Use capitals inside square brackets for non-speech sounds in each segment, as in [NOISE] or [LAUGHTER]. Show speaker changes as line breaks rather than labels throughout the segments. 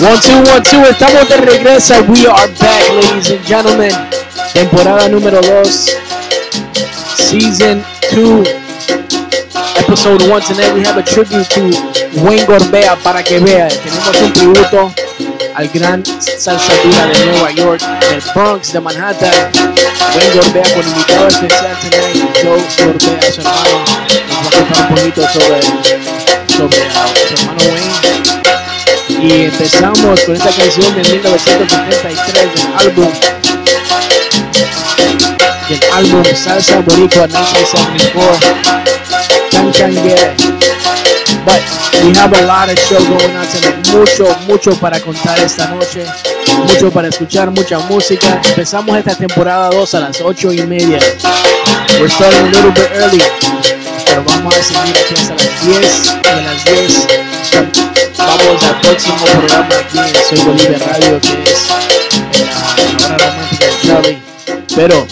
One, two, one, two. Estamos de regreso. We are back, ladies and gentlemen. Temporada número 2. Season 2. Episode 1. Tonight we have a tribute to Wayne Gorbea para que vea. Tenemos un tributo al gran salsa dura de Nueva York, del Bronx, de Manhattan. Wayne Gorbea con invitado especial tonight. Joe Gorbea, su hermano. Nos va a contar un poquito sobre, sobre su hermano Wayne y empezamos con esta canción de 1973 del álbum del álbum Salsa Boricua 1974 Can Can Get It. But we have a lot of show going on tonight. Mucho, mucho para contar esta noche. Mucho para escuchar, mucha música. Empezamos esta temporada 2 a las 8 y media. We're starting a little bit early. Pero vamos a seguir aquí hasta las 10 y a las 10 vamos al próximo programa aquí en Soy Bolivia Radio, que es la, hora romántica de Charlie. Pero,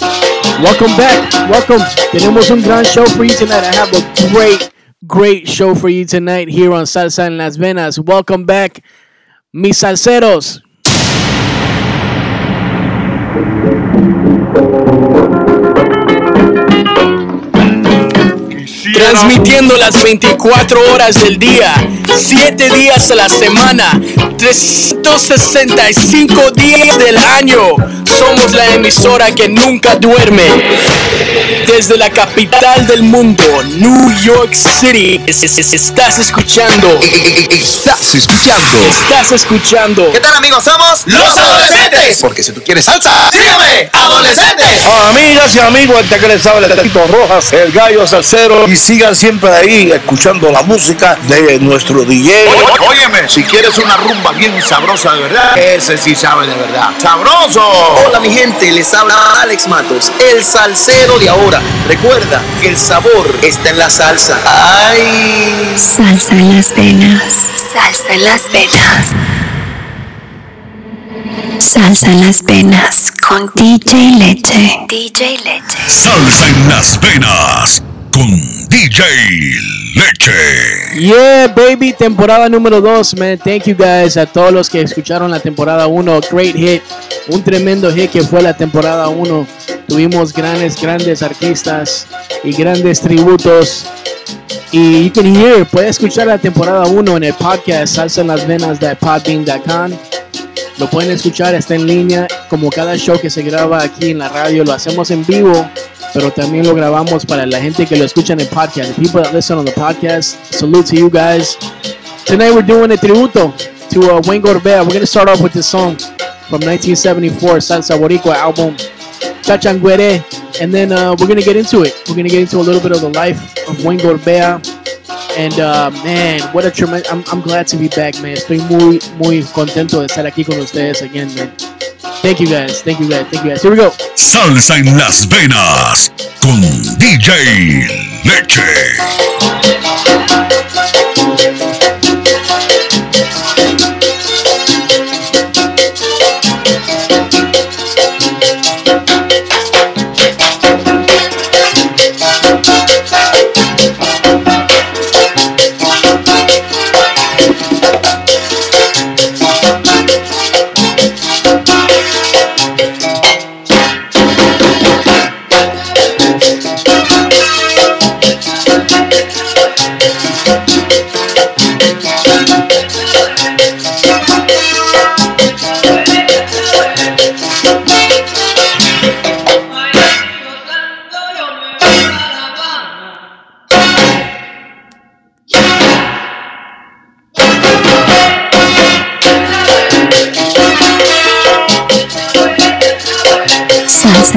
welcome back, welcome. Tenemos un gran show for you tonight. I have a great, great show for you tonight here on Salsa en Las Venas. Welcome back, mis salseros. Transmitiendo las 24 horas del día, 7 días a la semana, 365 días del año. Somos la emisora que nunca duerme. Desde la capital del mundo, New York City, es- es- es- estás escuchando.
Estás escuchando.
Estás escuchando.
¿Qué tal amigos? Somos los adolescentes.
Porque si tú quieres salsa,
Sígueme, adolescentes.
Amigas y amigos, este que les habla Tito Rojas, el gallo salsero. Y sigan siempre ahí escuchando la música de nuestro DJ.
Ó- óyeme, si quieres una rumba bien sabrosa de verdad, ese sí sabe de verdad. ¡Sabroso!
Hola mi gente, les habla Alex Matos, el salsero de ahora. Recuerda que el sabor está en la salsa. ¡Ay!
Salsa en las venas. Salsa en las venas. Salsa en las venas con DJ Leche. DJ Leche.
Salsa en las venas con DJ Leche.
Yeah, baby, temporada número 2, man. Thank you guys a todos los que escucharon la temporada 1. Great hit, un tremendo hit que fue la temporada 1. Tuvimos grandes, grandes artistas y grandes tributos. Y you can hear, puede escuchar la temporada 1 en el podcast salsa en las venas de podbean.com. Lo pueden escuchar, está en línea, como cada show que se graba aquí en la radio, lo hacemos en vivo, pero también lo grabamos para la gente que lo escucha en el podcast. The people that listen on the podcast, salute to you guys. Tonight we're doing a tributo to uh, Wayne Gorbea. We're gonna start off with this song from 1974, Salsa Boricua album, Chachanguere, and then uh, we're gonna get into it. We're gonna get into a little bit of the life of Wayne Gorbea. And uh, man, what a tremendous! I'm, I'm glad to be back, man. Estoy muy, muy contento de estar aquí con ustedes again, man. Thank you guys, thank you guys, thank you guys. Here we go.
Salsa en las venas con DJ Leche.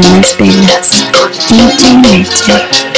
Salsa en las venas con DJ Leche.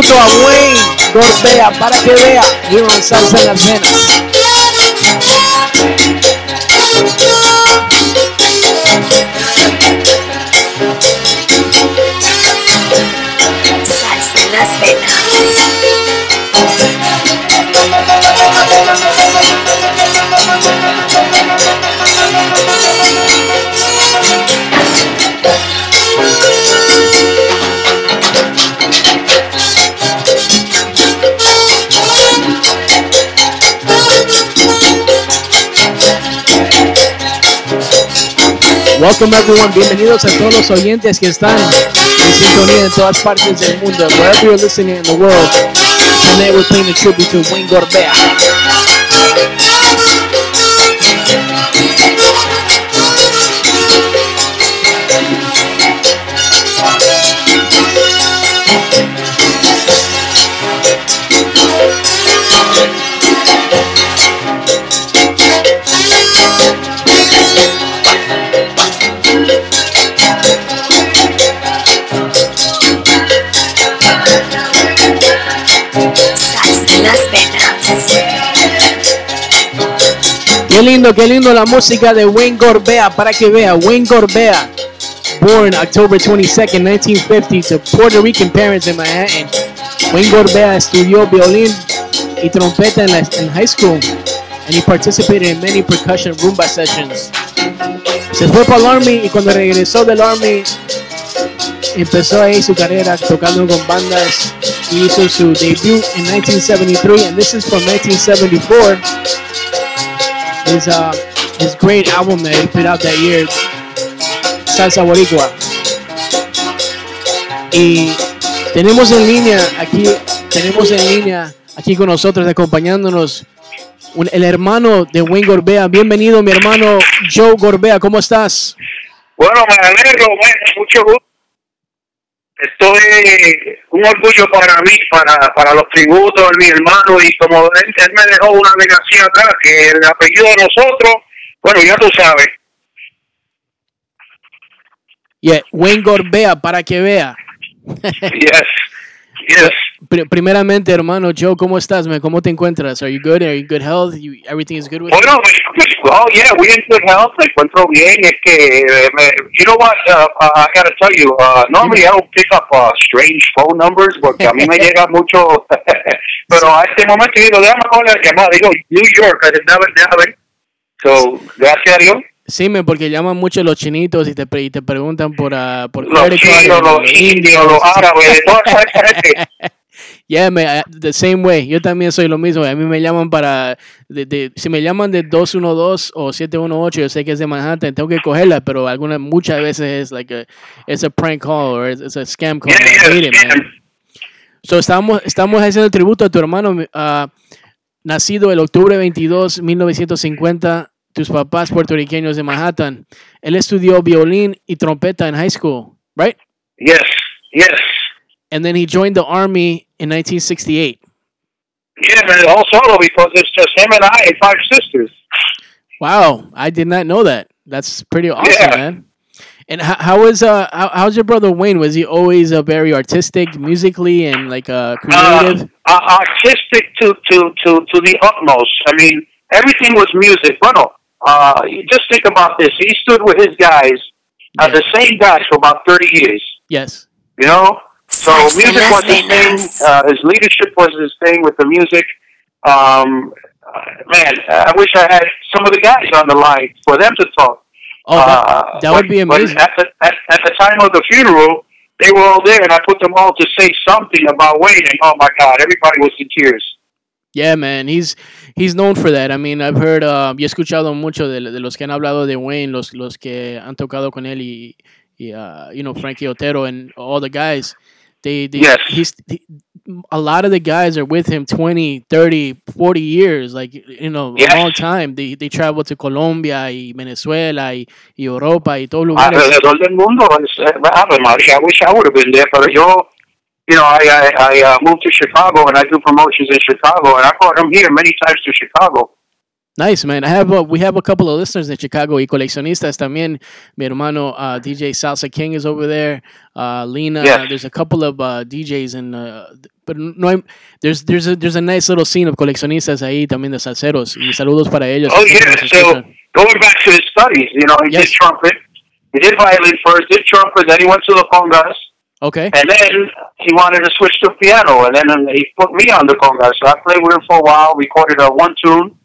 Tributo a Wayne Gorbea para que vea. Y un salsa en las venas. Welcome everyone, bienvenidos a todos los oyentes que están en sintonía en todas partes del mundo. Wherever you're listening in the world, tonight we're playing a tribute to Wayne Gorbea. Qué lindo, qué lindo la música de Wayne Gorbea para que vea. Wayne Gorbea, born October 22nd, 1950 to Puerto Rican parents in Manhattan. Wayne Gorbea estudió violín y trompeta en, la, en high school and he participated in many percussion rumba sessions. Se fue para el Army y cuando regresó del Army empezó ahí su carrera tocando con bandas y hizo su debut en 1973 and this is from 1974 his uh his great album that he put out that year Salsa Boricua y tenemos en línea aquí tenemos en línea aquí con nosotros acompañándonos el hermano de Wayne Gorbea bienvenido mi hermano Joe Gorbea ¿cómo estás?
Bueno, me alegro, mucho gusto. Esto es un orgullo para mí, para, para los tributos de mi hermano y como él, él me dejó una legacia acá, que el apellido de nosotros, bueno, ya tú sabes.
Yeah, Wayne Gorbea para que vea
Yes, yes.
Pri- primeramente, hermano Joe, ¿cómo estás, man? ¿Cómo te encuentras? Are you good? Are you good health? You, everything is good with you?
Bueno, pues, oh yeah, we in good health. Me encuentro bien. Es que, eh, me, you know what? Uh, uh, I gotta tell you. Uh, normally I don't pick up uh, strange phone numbers porque a mí me llega [LAUGHS] mucho. [LAUGHS] Pero a este momento digo, déjame coger la llamada. Digo, New York, déjame ver. So, gracias a Dios.
Sí, man, porque llaman mucho los chinitos y te, y te preguntan por, ah, por
Los chinos,
los
indios, los árabes, toda esa gente. [LAUGHS]
Yeah, I- the same way. Yo también soy lo mismo. A mí me llaman para, de, de- si me llaman de 212 o 718, yo sé que es de Manhattan, tengo que cogerla, pero algunas, muchas veces es like a, it's a prank call or it's, it's a scam call.
Yeah,
I hate it, man. So estamos, estamos haciendo el tributo a tu hermano, ah, nacido el octubre 22, 1950, tus papás puertorriqueños de Manhattan. Él estudió violín y trompeta en high school, right?
Yes, yes.
And then he joined the army in 1968.
Yeah, man, also because it's just him and I and five sisters.
Wow, I did not know that. That's pretty awesome,
Yeah.
man. And how, how was uh how, how's your brother Wayne? Was he always uh, very artistic, musically, and like uh, creative?
uh, uh, artistic to, to, to, to the utmost. I mean, everything was music. Bueno, uh, you just think about this. He stood with his guys, uh, the same guys for about 30 years,
yes.
you know? So music was his thing. Uh, his leadership was his thing with the music. Um, uh, man, I wish I had some of the guys on the line for them to talk.
Oh, that,
Uh,
that would
but-
be amazing.
At the, at, at the time of the funeral, they were all there, and I put them all to say something about Wayne, and oh my God, everybody was in tears.
Yeah, man, he's he's known for that. I mean, I've heard, uh, he escuchado mucho de, de los que han hablado de Wayne, los los que han tocado con él y, y uh, you know Frankie Otero and all the guys. They, they
Yes.
he's he, a lot of the guys are with him 20, 30, 40 years, like you know,
Yes.
a long time. They they travel to Colombia y Venezuela y, y Europa y todos lugares.
alrededor del mundo. Eh, I wish I would have been there, pero yo, you know, I, I, I uh, moved to Chicago and I do promotions in Chicago, and I brought him here many times to Chicago.
Nice, man. I have a, we have a couple of listeners in Chicago y coleccionistas también. Mi hermano uh, DJ Salsa King is over there. Uh, Lena,
Yes.
there's a couple of uh, DJs and uh, but no hay, there's there's a there's a nice little scene of coleccionistas ahí también de salseros y saludos para ellos.
Oh yeah, so going back to his studies, you know, he
Yes.
did trumpet, he did violin first, did trumpet, then he went to the congas,
Okay.
and then he wanted to switch to piano, and then he put me on the congas. So I played with him for a while, recorded a one tune.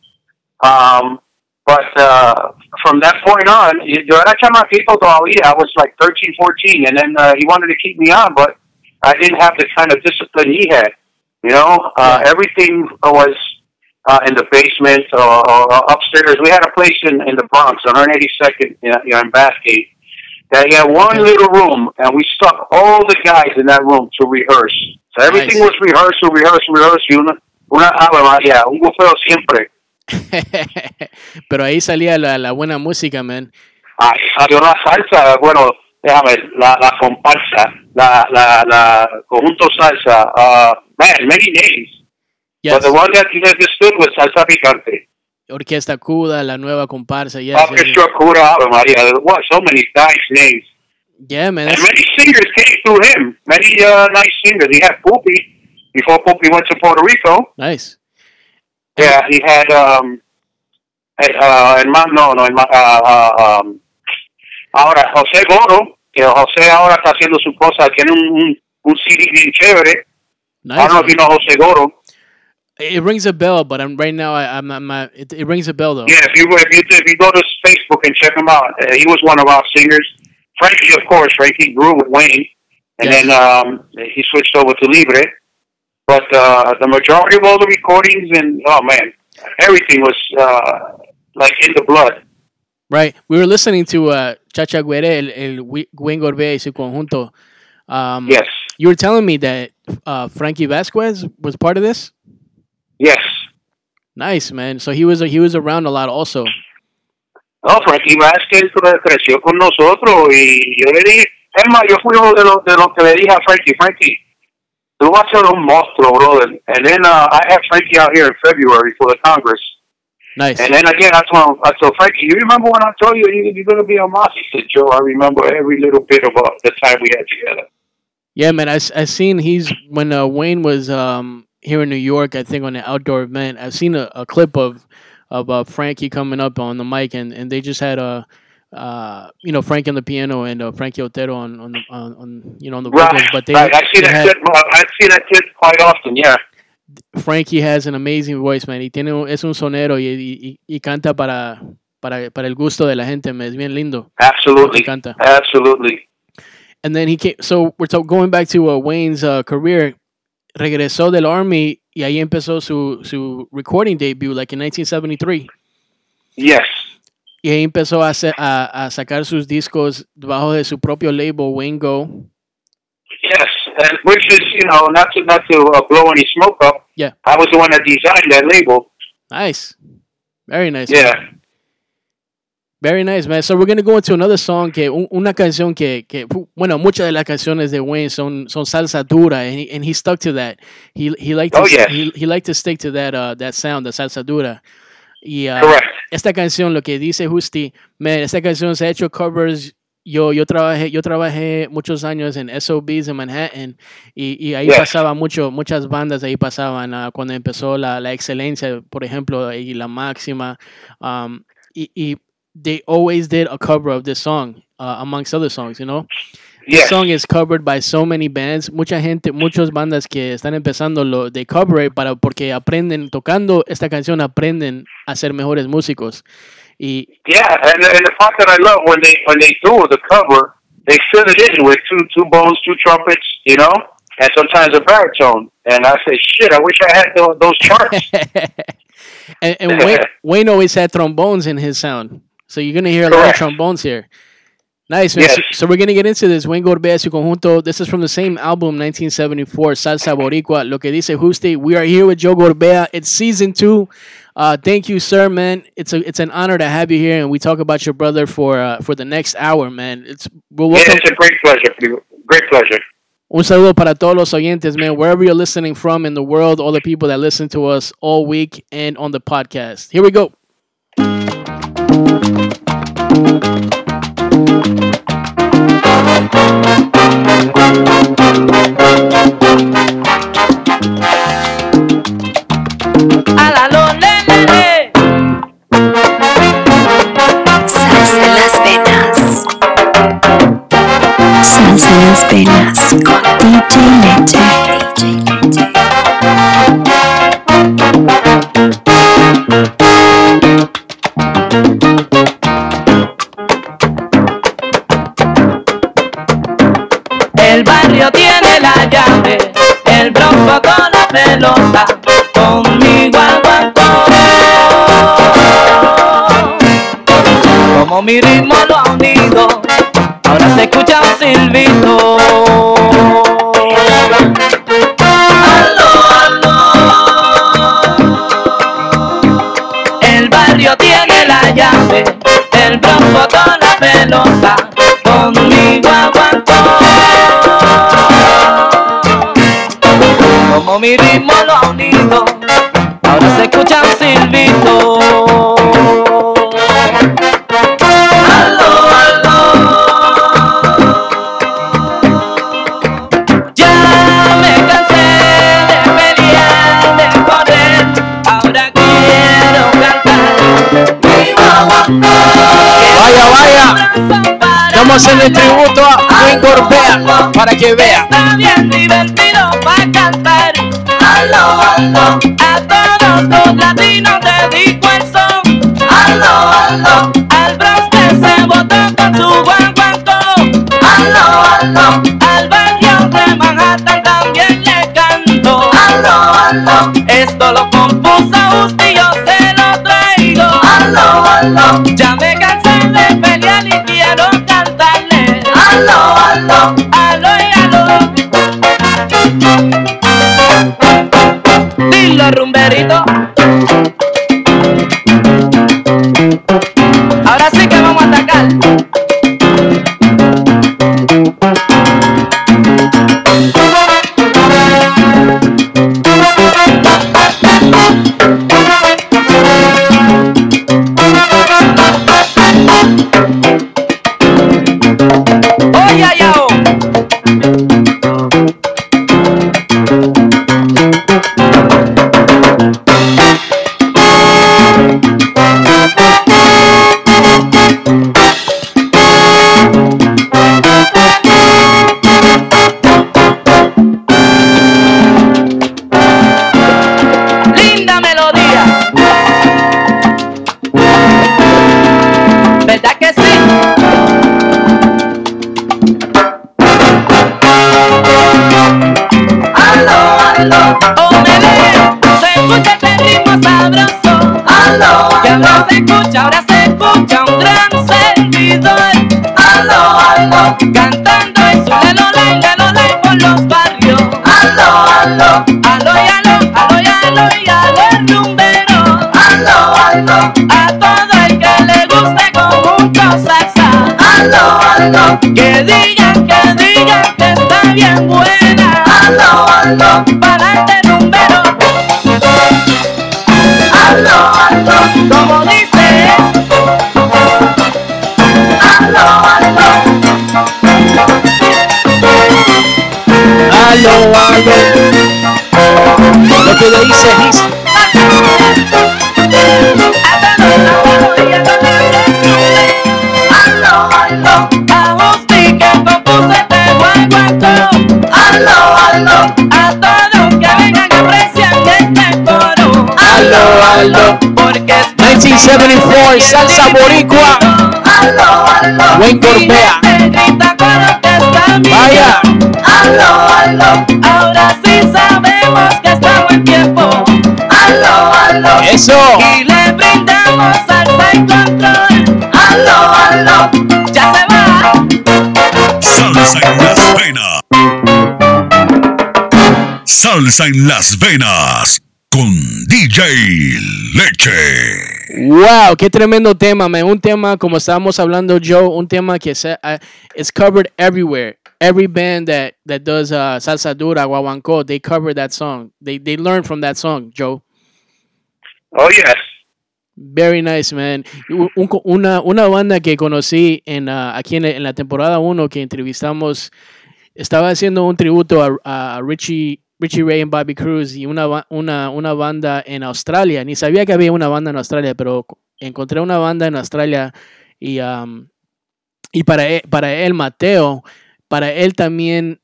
Um, but uh, from that point on, yo era chamaquito todavía. I was like 13, 14, and then uh, he wanted to keep me on, but I didn't have the kind of discipline he had. You know, uh,
Yeah.
everything was uh, in the basement or, or upstairs. We had a place in, in the Bronx, 182nd, you know, you know, in Bathgate. That he had one little room, and we stuck all the guys in that room to rehearse. So everything
Nice.
was rehearsal, rehearsal, rehearsal. Una, una María, un bufeo siempre. [LAUGHS]
Pero ahí salía la, la buena música, man.
Ay, salió la salsa, bueno, déjame, ver, la, la comparsa, la, la, la conjunto salsa, uh, man, many names.
Yes.
But the one that you just stood was salsa picante.
Orquesta Cuda, la nueva comparsa. Yes, yes, yes.
Orchestra Cura Ave Maria. What, so many nice names.
Yeah, man.
And many singers came through him. Many uh, nice singers. He had Poopy before Poopy went to Puerto Rico.
nice.
Yeah, he had um, uh, hermano, no, no, herma- uh, uh, um, ahora José Goro, que José ahora está haciendo su cosa, tiene un, un, un CD bien chévere. I
Nice.
don't know if you know José Goro.
It rings a bell, but I'm right now. I, I'm, I'm not, it, it rings a bell though.
Yeah, if you if you if you go to Facebook and check him out, uh, he was one of our singers. Frankie, of course, Frankie grew with Wayne, and
Yeah.
then um, he switched over to Libre. But uh, the majority of all the recordings and oh man, everything was uh, like in the blood.
Right. We were listening to uh, Chacha Guere, el, el Gwen Gorbea y su conjunto. Um,
Yes,
You were telling me that uh, Frankie Vasquez was part of this.
yes.
Nice, man. So he was he was around a lot also.
No, Frankie Vázquez cre- creció con nosotros y yo le dije, es más, yo fui uno de los, de los que le dije a Frankie, Frankie, tú vas a ser un monstruo, brother. And then uh, I had Frankie out here in February for the Congress.
Nice.
And then again, I told, I told Frankie, you remember when I told you you- you're going to be on Moss? He said, Joe, I remember every little bit about the time we had together.
Yeah, man. I I seen he's when uh, Wayne was um here in New York. I think on an outdoor event. I've seen a, a clip of of uh, Frankie coming up on the mic, and, and they just had a. Uh, you know Frankie on the piano and uh, Frankie Otero on on, the, on on you know on the vocals,
Right,
but they,
right. I see
they
that
had-
kid. I see that kid quite often. Yeah.
Frankie has an amazing voice, man. Y tiene es un sonero y, y, y canta para, para para el gusto de la gente, man. Es bien lindo.
Absolutely.
Me encanta.
Absolutely.
And then he came, so we're talk, going back to uh, Wayne's uh, career. Regresó del army y ahí empezó su su recording debut, like in 1973.
Yes.
Y ahí empezó a, hacer- a, a sacar sus discos debajo de su propio label, Wayne Go.
Yes. And which is, you know, not to not to uh, blow any smoke up.
Yeah.
I was the one that designed that label.
Nice. Very nice.
Yeah.
Very nice, man. So we're going to go into another song que un- una canción que, que bueno, muchas de las canciones de Wayne son son salsa dura and he, and he stuck to that. He he liked to,
Oh, yes.
he, he liked to stick to that uh, that sound, the salsa dura. Y uh, esta canción lo que dice Justi, man, esta canción se ha hecho covers. Yo yo trabajé yo trabajé muchos años en SOBs en Manhattan y, y ahí pasaba mucho muchas bandas ahí pasaban ah, cuando empezó la, la excelencia por ejemplo y la máxima um, y, y they always did a cover of this song uh, amongst other songs you know
Yes.
song is covered by so many bands mucha gente muchas bandas que están empezando lo they cover it para porque aprenden tocando esta canción aprenden a ser mejores músicos y
Yeah, and, and the part that I love when they when they do the cover, they fill it in with two two bones, two trumpets, you know, and sometimes a baritone. And I say, shit, I wish I had those, those charts. [LAUGHS]
and, and Wayne, [LAUGHS] Wayne always had trombones in his sound. So you're gonna hear a lot of trombones here. Nice, man. So,
Yes.
so we're gonna get into this. Wayne Gorbea su conjunto. This is from the same album, 1974, Salsa Boricua. Lo que dice Juste. We are here with Joe Gorbea. It's season two. Uh, thank you, sir, man. It's a it's an honor to have you here, and we talk about your brother for uh, for the next hour, man. It's we're
yeah, it's a great pleasure. Great pleasure.
Un saludo para todos los oyentes, man. Wherever you're listening from in the world, all the people that listen to us all week and on the podcast. Here we go.
Salsa las venas. Salsa las venas con. DJ Leche.
Barrio tiene la llave, el bronco con la pelota, conmigo aguantó. Como mi ritmo lo ha unido, ahora se escucha un silbito. El barrio tiene la llave, el bronco con la pelota, mi ritmo lo ha unido, ahora se escucha un silbito. Aló, aló. Ya me cansé de pelear, de correr, ahora quiero cantar.
Vaya, vaya. Estamos haciendo el tributo a Wayne Gorbea para que vea.
Aló. A todos los latinos dedico el son. Aló, aló. Al que se botó con su guaguancó. Aló, aló. Al barrio de Manhattan también le canto. Aló, aló. Esto lo compuso usted y yo se lo traigo. Aló, aló. Ya me cansé de pelear y quiero cantarle. Aló, aló. Aló y aló. Que que vengan que aprecian este coro.
Aló,
porque es
1974, salsa boricua.
Aló, aló,
Buen Gorbea. Vaya.
Aló, aló, ahora sí sabemos que está buen tiempo. Aló, aló.
Eso.
Y le brindamos salsa y control. Aló, aló, ya se va.
Salsa en las venas. Salsa en las venas con DJ Leche.
Wow, qué tremendo tema, man. Un tema, como estábamos hablando, Joe, un tema que se, uh, it's covered everywhere. Every band that, that does uh, salsa dura, guaguancó, they cover that song. They, they learn from that song, Joe.
Oh, yes.
Very nice, man. Un- un- una, una banda que conocí en, uh, aquí en, en la temporada 1 que entrevistamos, estaba haciendo un tributo a, a Richie, Richie Ray y Bobby Cruz y una, una, una banda en Australia. Ni sabía que había una banda en Australia, pero encontré una banda en Australia y, um, y para, él, para él, Mateo, para él también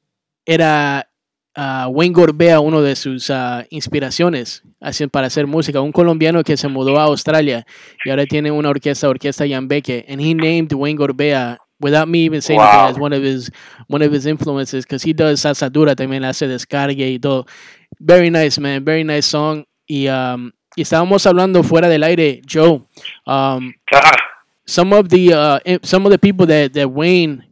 era ah, Wayne Gorbea uno de sus ah, inspiraciones así, para hacer música. Un colombiano que se mudó a Australia y ahora tiene una orquesta, Orquesta Yambeque, and he named Wayne Gorbea without me even saying
Wow.
anything as one of his one of his influences because he does salsa dura también hace descargue y todo. Very nice, man. Very nice song. Y, um, y estábamos hablando fuera del aire, Joe. Um,
Ah,
some of the uh, i- some of the people that, that Wayne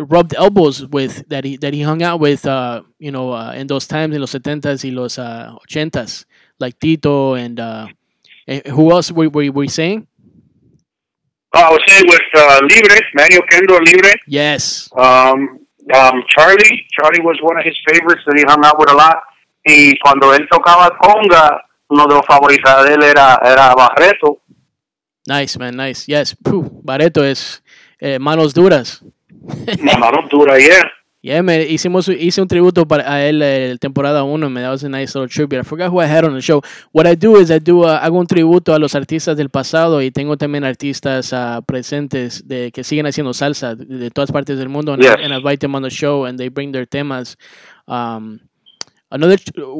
rubbed elbows with that he that he hung out with uh, you know uh, in those times in los 70s y los uh, 80s like Tito and uh, eh, who else were, were, were you saying?
I was saying with uh, Libre, Manuel Kendall Libre.
Yes.
Um, um, Charlie, Charlie was one of his favorites that he hung out with a lot. Y cuando él tocaba conga, uno de los favoritos de él era, era Barreto.
Nice man, nice. Yes. Puh, Barreto es eh, manos duras. [LAUGHS]
Mano dura, yeah.
Yeah, man, hicimos, hice un tributo para a él eh, temporada 1, man. That was a nice little tribute. I forgot who I had on the show. What I do is I do, uh, hago un tributo a los artistas del pasado y tengo también artistas uh, presentes de, que siguen haciendo salsa de, de todas partes del mundo. And,
Yes.
I, and I invite them on the show and they bring their temas. Um, another,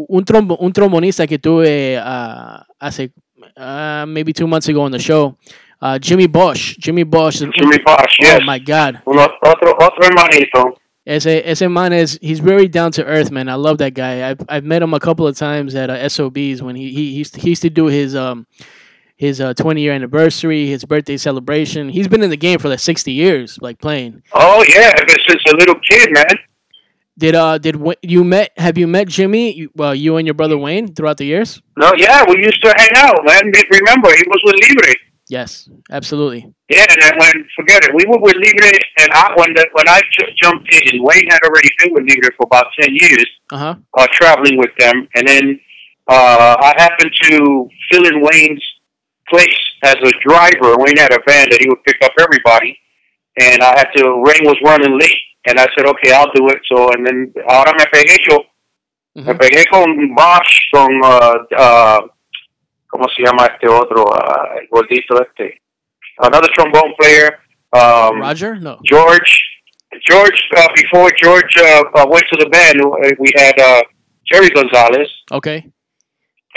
un, trombo, un trombonista que tuve uh, hace, uh, maybe two months ago on the show, uh, Jimmy Bosch. Jimmy Bosch.
Jimmy Bosch,
Oh
yes.
my God.
Uno, otro, otro hermanito.
Ese, ese man is he's very down to earth, man. I love that guy. I've I've met him a couple of times at uh, SOBs when he, he he used to, he used to do his um his uh 20 year anniversary, his birthday celebration. He's been in the game for like 60 years, like playing.
Oh, yeah, ever since a little kid, man.
Did uh did you met have you met Jimmy? You, well, you and your brother Wayne throughout the years?
No, yeah, we used to hang out, man. Remember, he was with Libre.
Yes, absolutely.
Yeah, and when forget it, we were with Libre, and I when the, when I ju- jumped in, Wayne had already been with Libre for about ten years,
Uh huh.
uh, traveling with them, and then uh, I happened to fill in Wayne's place as a driver. Wayne had a van that he would pick up everybody, and I had to. Wayne was running late, and I said, "Okay, I'll do it." So, and then ahora me pegué yo, me pegué con Bosch, con uh, uh, ¿cómo se llama este otro? Uh, el gordito este. Another trombone player. Um,
Roger? No.
George. George, uh, before George uh, uh, went to the band, uh, we had uh, Jerry Gonzalez.
Okay.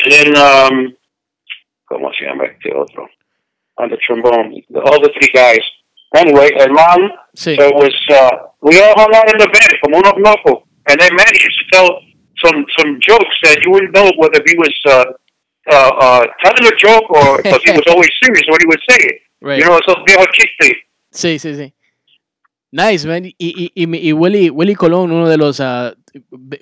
And then, um, ¿cómo se llama este otro? On the trombone. All the three guys. Anyway, el man,
Sí.
so it was, uh, we all hung out in the band como unos locos. And then Manny used to tell some, some jokes that you wouldn't know whether he was uh, uh, telling a joke or because he was [LAUGHS] always serious when he would say it.
Right.
You know, esos viejos chistes.
Sí, sí, sí. Nice, man. Y, y, y, y Willie, Willie Colon, uno de los uh,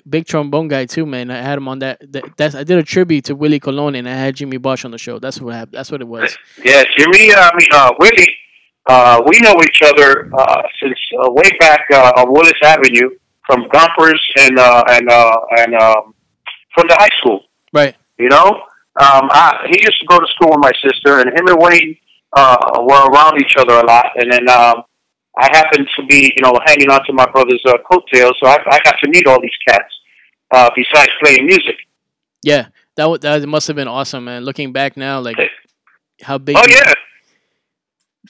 big trombone guy too, man. I had him on that, that. That's I did a tribute to Willie Colon, and I had Jimmy Bosch on the show. That's what happened. That's what it was.
Yeah, Jimmy, uh, I mean, uh, Willie, uh, we know each other uh, since uh, way back uh, on Willis Avenue from Gompers and uh, and uh, and um, from the high school.
Right.
You know, um, I, he used to go to school with my sister, and him and Wayne uh, were around each other a lot. And then um, I happened to be, you know, hanging on to my brother's uh, coattails, so I, I got to meet all these cats. Uh, besides playing music.
Yeah, that wa- that must have been awesome, man. Looking back now, like how big.
Oh yeah.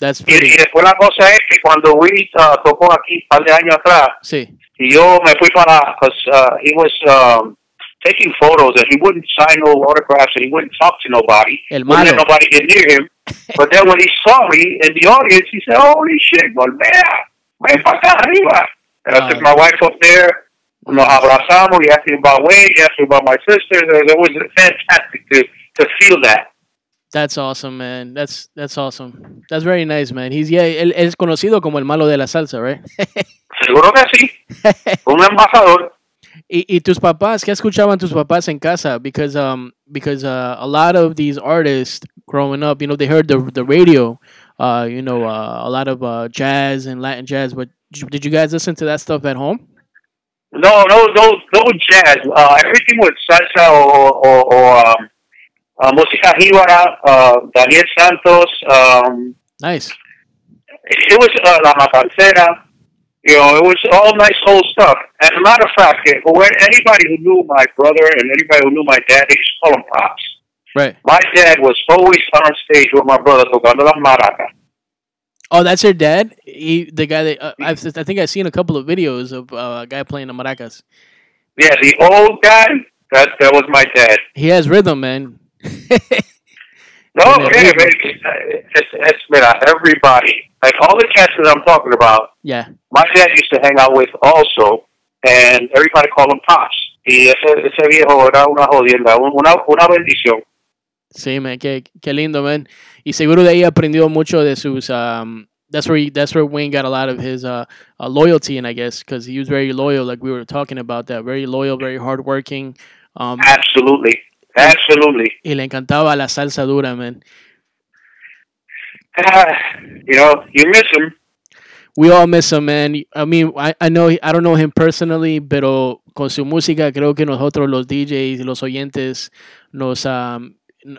That's
Y,
pretty.
y después la cosa es que cuando Willie uh, tocó aquí un par de años atrás,
Sí.
y yo me fui para, because uh, he was um, taking photos and he wouldn't sign no autographs and he wouldn't talk to nobody.
El
Wouldn't let nobody get near him. [LAUGHS] but then when he saw me in the audience, he said, "Holy shit, Golbea, ven para acá arriba." And I took ah. my wife up there. Nos abrazamos. He asked me about Wayne. He asked me about my sisters. And it was fantastic to to feel that.
That's awesome, man. That's that's awesome. That's very nice, man. He's yeah, él es conocido como el malo de la salsa, right? [LAUGHS]
Seguro que sí. Un embajador.
Y, y tus papás, ¿qué escuchaban tus papás en casa? Because um because uh, a lot of these artists growing up, you know, they heard the the radio, uh, you know, uh, a lot of uh, jazz and Latin jazz. But did you- guys listen to that stuff at home?
No, no, no, no jazz. Uh, everything was salsa or, or, or um, uh, música jíbara, uh, Daniel Santos. Um,
Nice.
it, was uh, La Matancera. You know, it was all nice old stuff. As a matter of fact, when anybody who knew my brother and anybody who knew my dad, they used to call him Pops.
Right.
My dad was always on stage with my brother tocando la maraca.
Oh, that's your dad. He, the guy that uh, I've, I think I've seen a couple of videos of uh, a guy playing the maracas.
Yeah, the old guy, that, that was my dad.
He has rhythm, man. [LAUGHS]
No,
Yeah,
man, it's, it's, mira, everybody, like all the cats that I'm talking about,
Yeah.
my dad used to hang out with also, and everybody called him Pops. Y ese, ese viejo era una jodienda, un- una, una bendición.
Sí, man, qué, qué lindo, man. Y seguro de ahí aprendió mucho de sus. Um, that's where he, that's where Wayne got a lot of his uh, uh, loyalty, and I guess because he was very loyal, like we were talking about that, very loyal, very hardworking. Um,
Absolutely, absolutely.
y le encantaba la salsa dura, man.
you know, you miss him.
We all miss him, man. I mean, I, I know I don't know him personally, pero con su música creo que nosotros los DJs y los oyentes nos um,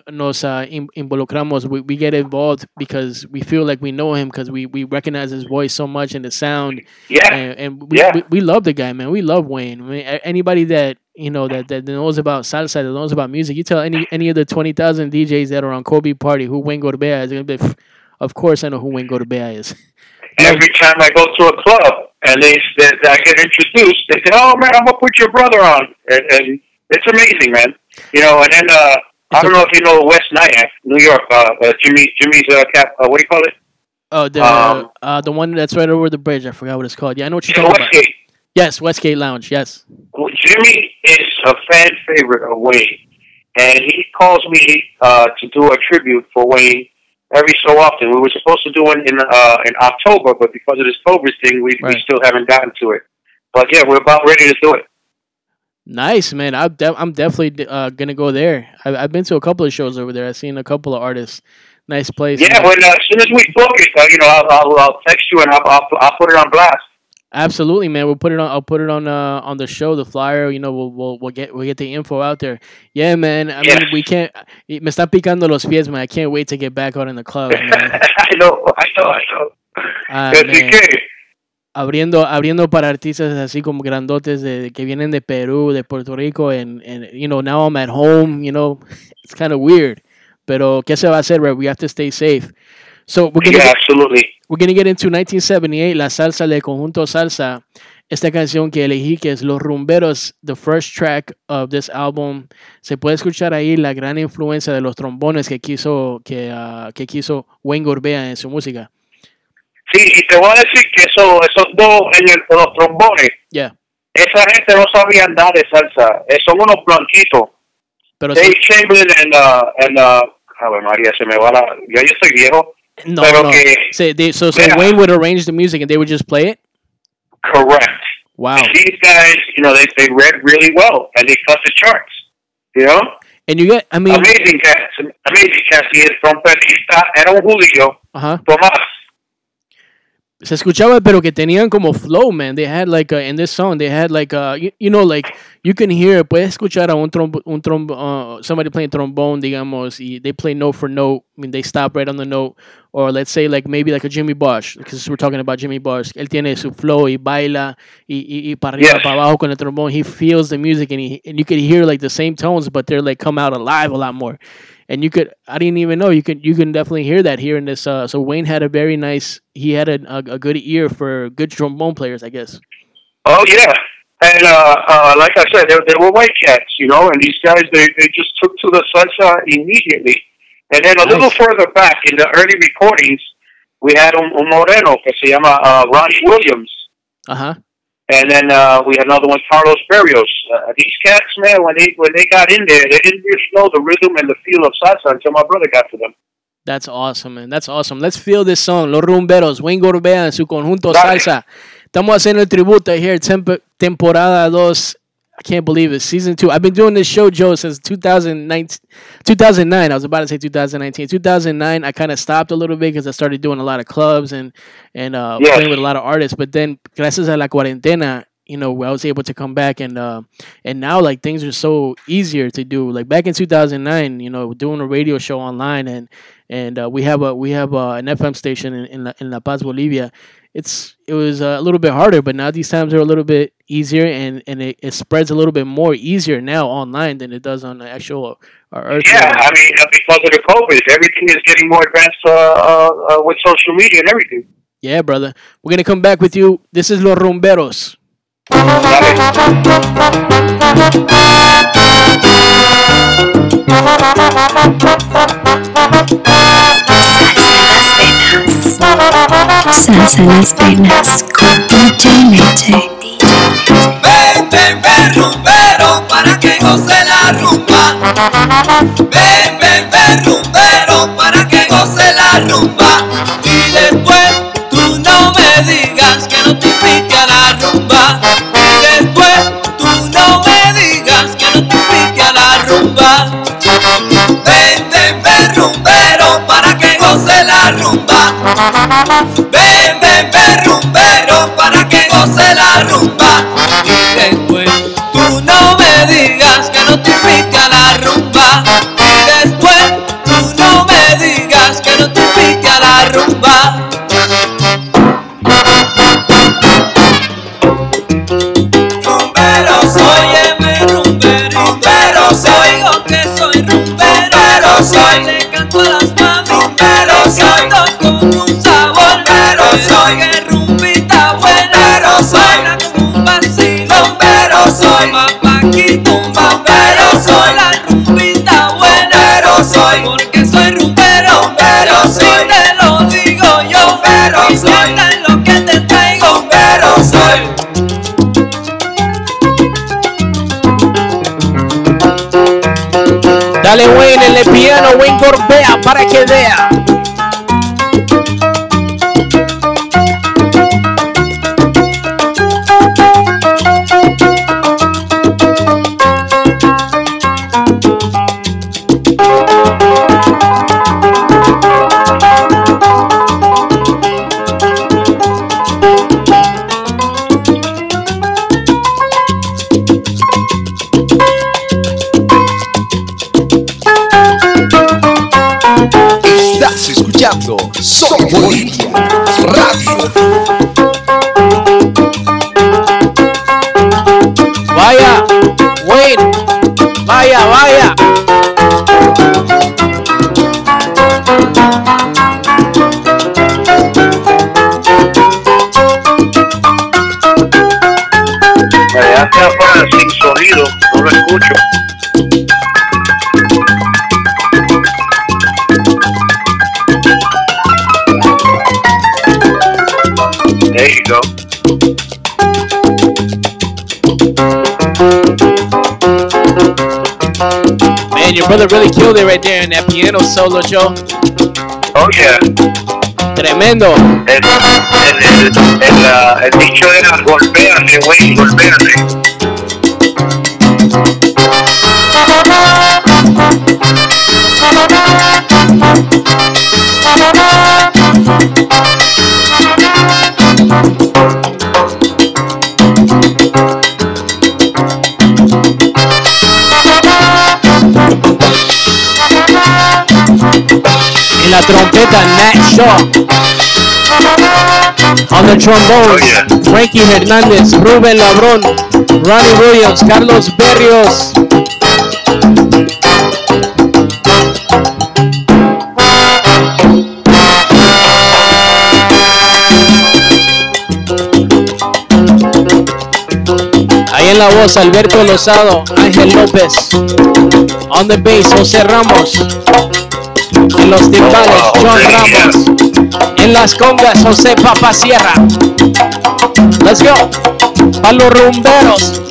nos uh, in- involucramos. We, we get involved because we feel like we know him because we, we recognize his voice so much and the sound.
Yeah,
And, and we,
Yeah.
we, we love the guy, man. We love Wayne. I mean, anybody that you know that, that knows about salsa, that knows about music, you tell any any of the twenty thousand DJs that are on Kobe Party who Wayne Gorbea is, gonna be, of course I know who Wayne Gorbea is.
every time I go to a club and they, they I get introduced, they say, "Oh man, I'm gonna put your brother on," and, and it's amazing, man. You know, and then uh, I don't know if you know West Nyack, New York. Uh, uh, Jimmy, Jimmy's uh, cap. Uh, what do you call it?
Oh, the
Um,
uh, the one that's right over the bridge. I forgot what it's called. Yeah, I know what you're talking about.
Westgate.
Yes, Westgate Lounge. Yes.
Well, Jimmy is a fan favorite of Wayne, and he calls me uh, to do a tribute for Wayne every so often. We were supposed to do it in uh, in October, but because of this COVID thing, we,
Right.
we still haven't gotten to it. But yeah, we're about ready to do it.
Nice, man. I'm, de- I'm definitely uh, gonna go there. I've, I've been to a couple of shows over there. I've seen a couple of artists. Nice place.
Yeah,
man.
when uh, as soon as we book it, uh, you know, I'll, I'll, I'll text you and I'll, I'll I'll put it on blast.
Absolutely, man. We'll put it on. I'll put it on uh, on the show, the flyer. You know, we'll we'll, we'll get we'll get the info out there. Yeah, man. I
Yes.
mean, we can't. Me está picando los pies, man. I can't wait to get back out in the club, man. [LAUGHS]
I know, I know, I know. Así
man. Abriendo abriendo para artistas así como grandotes de que vienen de Perú, de Puerto Rico, and, and you know now I'm at home. You know, it's kind of weird, pero qué se va a hacer, right? We have to stay safe. So we're gonna
yeah,
get,
absolutely.
we're gonna get into 1978, la salsa del conjunto salsa. Esta canción que elegí que es Los Rumberos, the first track of this album. Se puede escuchar ahí la gran influencia de los trombones que quiso que, ah, que quiso Wayne Gorbea en su música.
Sí, y te voy a decir que eso, esos dos en el, los trombones,
Yeah,
esa gente no sabía andar de salsa. Eh, son unos blanquitos.
pero
Dave
sí-
Chamberlain and, uh, and uh, Ave María, se me va la... Ya yo soy viejo.
No,
Pero
no.
que-
Say, they, so, so
Mira.
Wayne would arrange the music and they would just play it.
Correct.
Wow.
These guys, you know, they, they read really well and they cut the charts. You know?
And you get, I mean,
Amazing cats. Amazing cats. Y el trompetista era un Julio
uh huh.
Tomás.
Se escuchaba, pero que tenían como flow, man. They had like, uh, in this song, they had like, uh, you, you know, like, you can hear, puedes escuchar a un trombo, un trombo, uh, somebody playing trombone, digamos, y they play note for note. I mean, they stop right on the note. Or let's say, like, maybe like a Jimmy Bosch, because we're talking about Jimmy Bosch. Él tiene su flow y baila y, y, y para arriba,
Yes.
para abajo con el trombone. He feels the music and, he, and you can hear like the same tones, but they're like come out alive a lot more. And you could, I didn't even know you can, you can definitely hear that here in this. Uh, so Wayne had a very nice, he had a, a, good ear for good trombone players, I guess.
Oh yeah, and uh, uh, like I said, they, they were white cats, you know, and these guys they, they just took to the salsa immediately. And then a little further back in the early recordings, we had un, un moreno que se llama uh, Ronnie Williams,
Uh huh.
And then uh, we had another one, Carlos Berrios. Uh, these cats, man, when they when they got in there, they didn't just know the rhythm and the feel of salsa until my brother got to them.
That's awesome, man. That's awesome. Let's feel this song. Los Rumberos, Wayne Gorbea en su conjunto
Dale.
salsa. Estamos haciendo el tributo here, temp- temporada 2. I can't believe it. Season 2. I've been doing this show, Joe, since 2009. 2009. I was about to say 2019. 2009, I kind of stopped a little bit because I started doing a lot of clubs and, and uh, playing with a lot of artists. But then, gracias a la cuarentena, you know, I was able to come back and uh, and now like things are so easier to do. Like back in 2009, you know, doing a radio show online and and uh, we have a we have uh, an FM station in in La, in La Paz, Bolivia. It's it was a little bit harder, but now these times are a little bit easier and and it, it spreads a little bit more easier now online than it does on the actual uh, earth.
Yeah, I mean, uh, because of the COVID, everything is getting more advanced uh, uh, uh, with social media and everything.
yeah, brother. We're gonna come back with you. This is Los Rumberos.
Salsa las venas con DJ Leche.
Ven, ven, rumbero, para que goce la rumba. Ven, ven, ven, rumbero, para que goce la rumba. Y después tú no me digas que no te invite rumba. Ven, ven, ven, rumbero, para que goce la rumba. Y después tú no me digas que no te invite a la rumba. Y después tú no me digas que no te invite a la rumba. Soy, que rumbita buena, soy, un vacilo, rumbero soy, papaquito, un bombero soy, la rumbita buena, soy, porque soy rumbero, rumbero soy, te lo digo yo, rumbero soy, lo que te traigo, rumbero soy.
Dale Wayne en el piano, Wayne Gorbea para que vea.
Escuchando Soy Bolivia Radio.
Vaya, Wayne, vaya, vaya.
Allá está afuera
Man, your brother really killed it right there in that piano solo, Joe.
Oh yeah.
Tremendo.
El, el, el, el, el dicho era golpéate, güey, golpéate.
La trompeta, Nat Shaw. On the trombones,
Oh, yeah.
Frankie Hernández, Rubén Labrón, Ronnie Williams, Carlos Berrios. Ahí en la voz, Alberto Lozado, Ángel López. On the bass, José Ramos. En los timbales,
Oh,
John Ramos. En las congas, José Papa Sierra. Let's go. A los rumberos.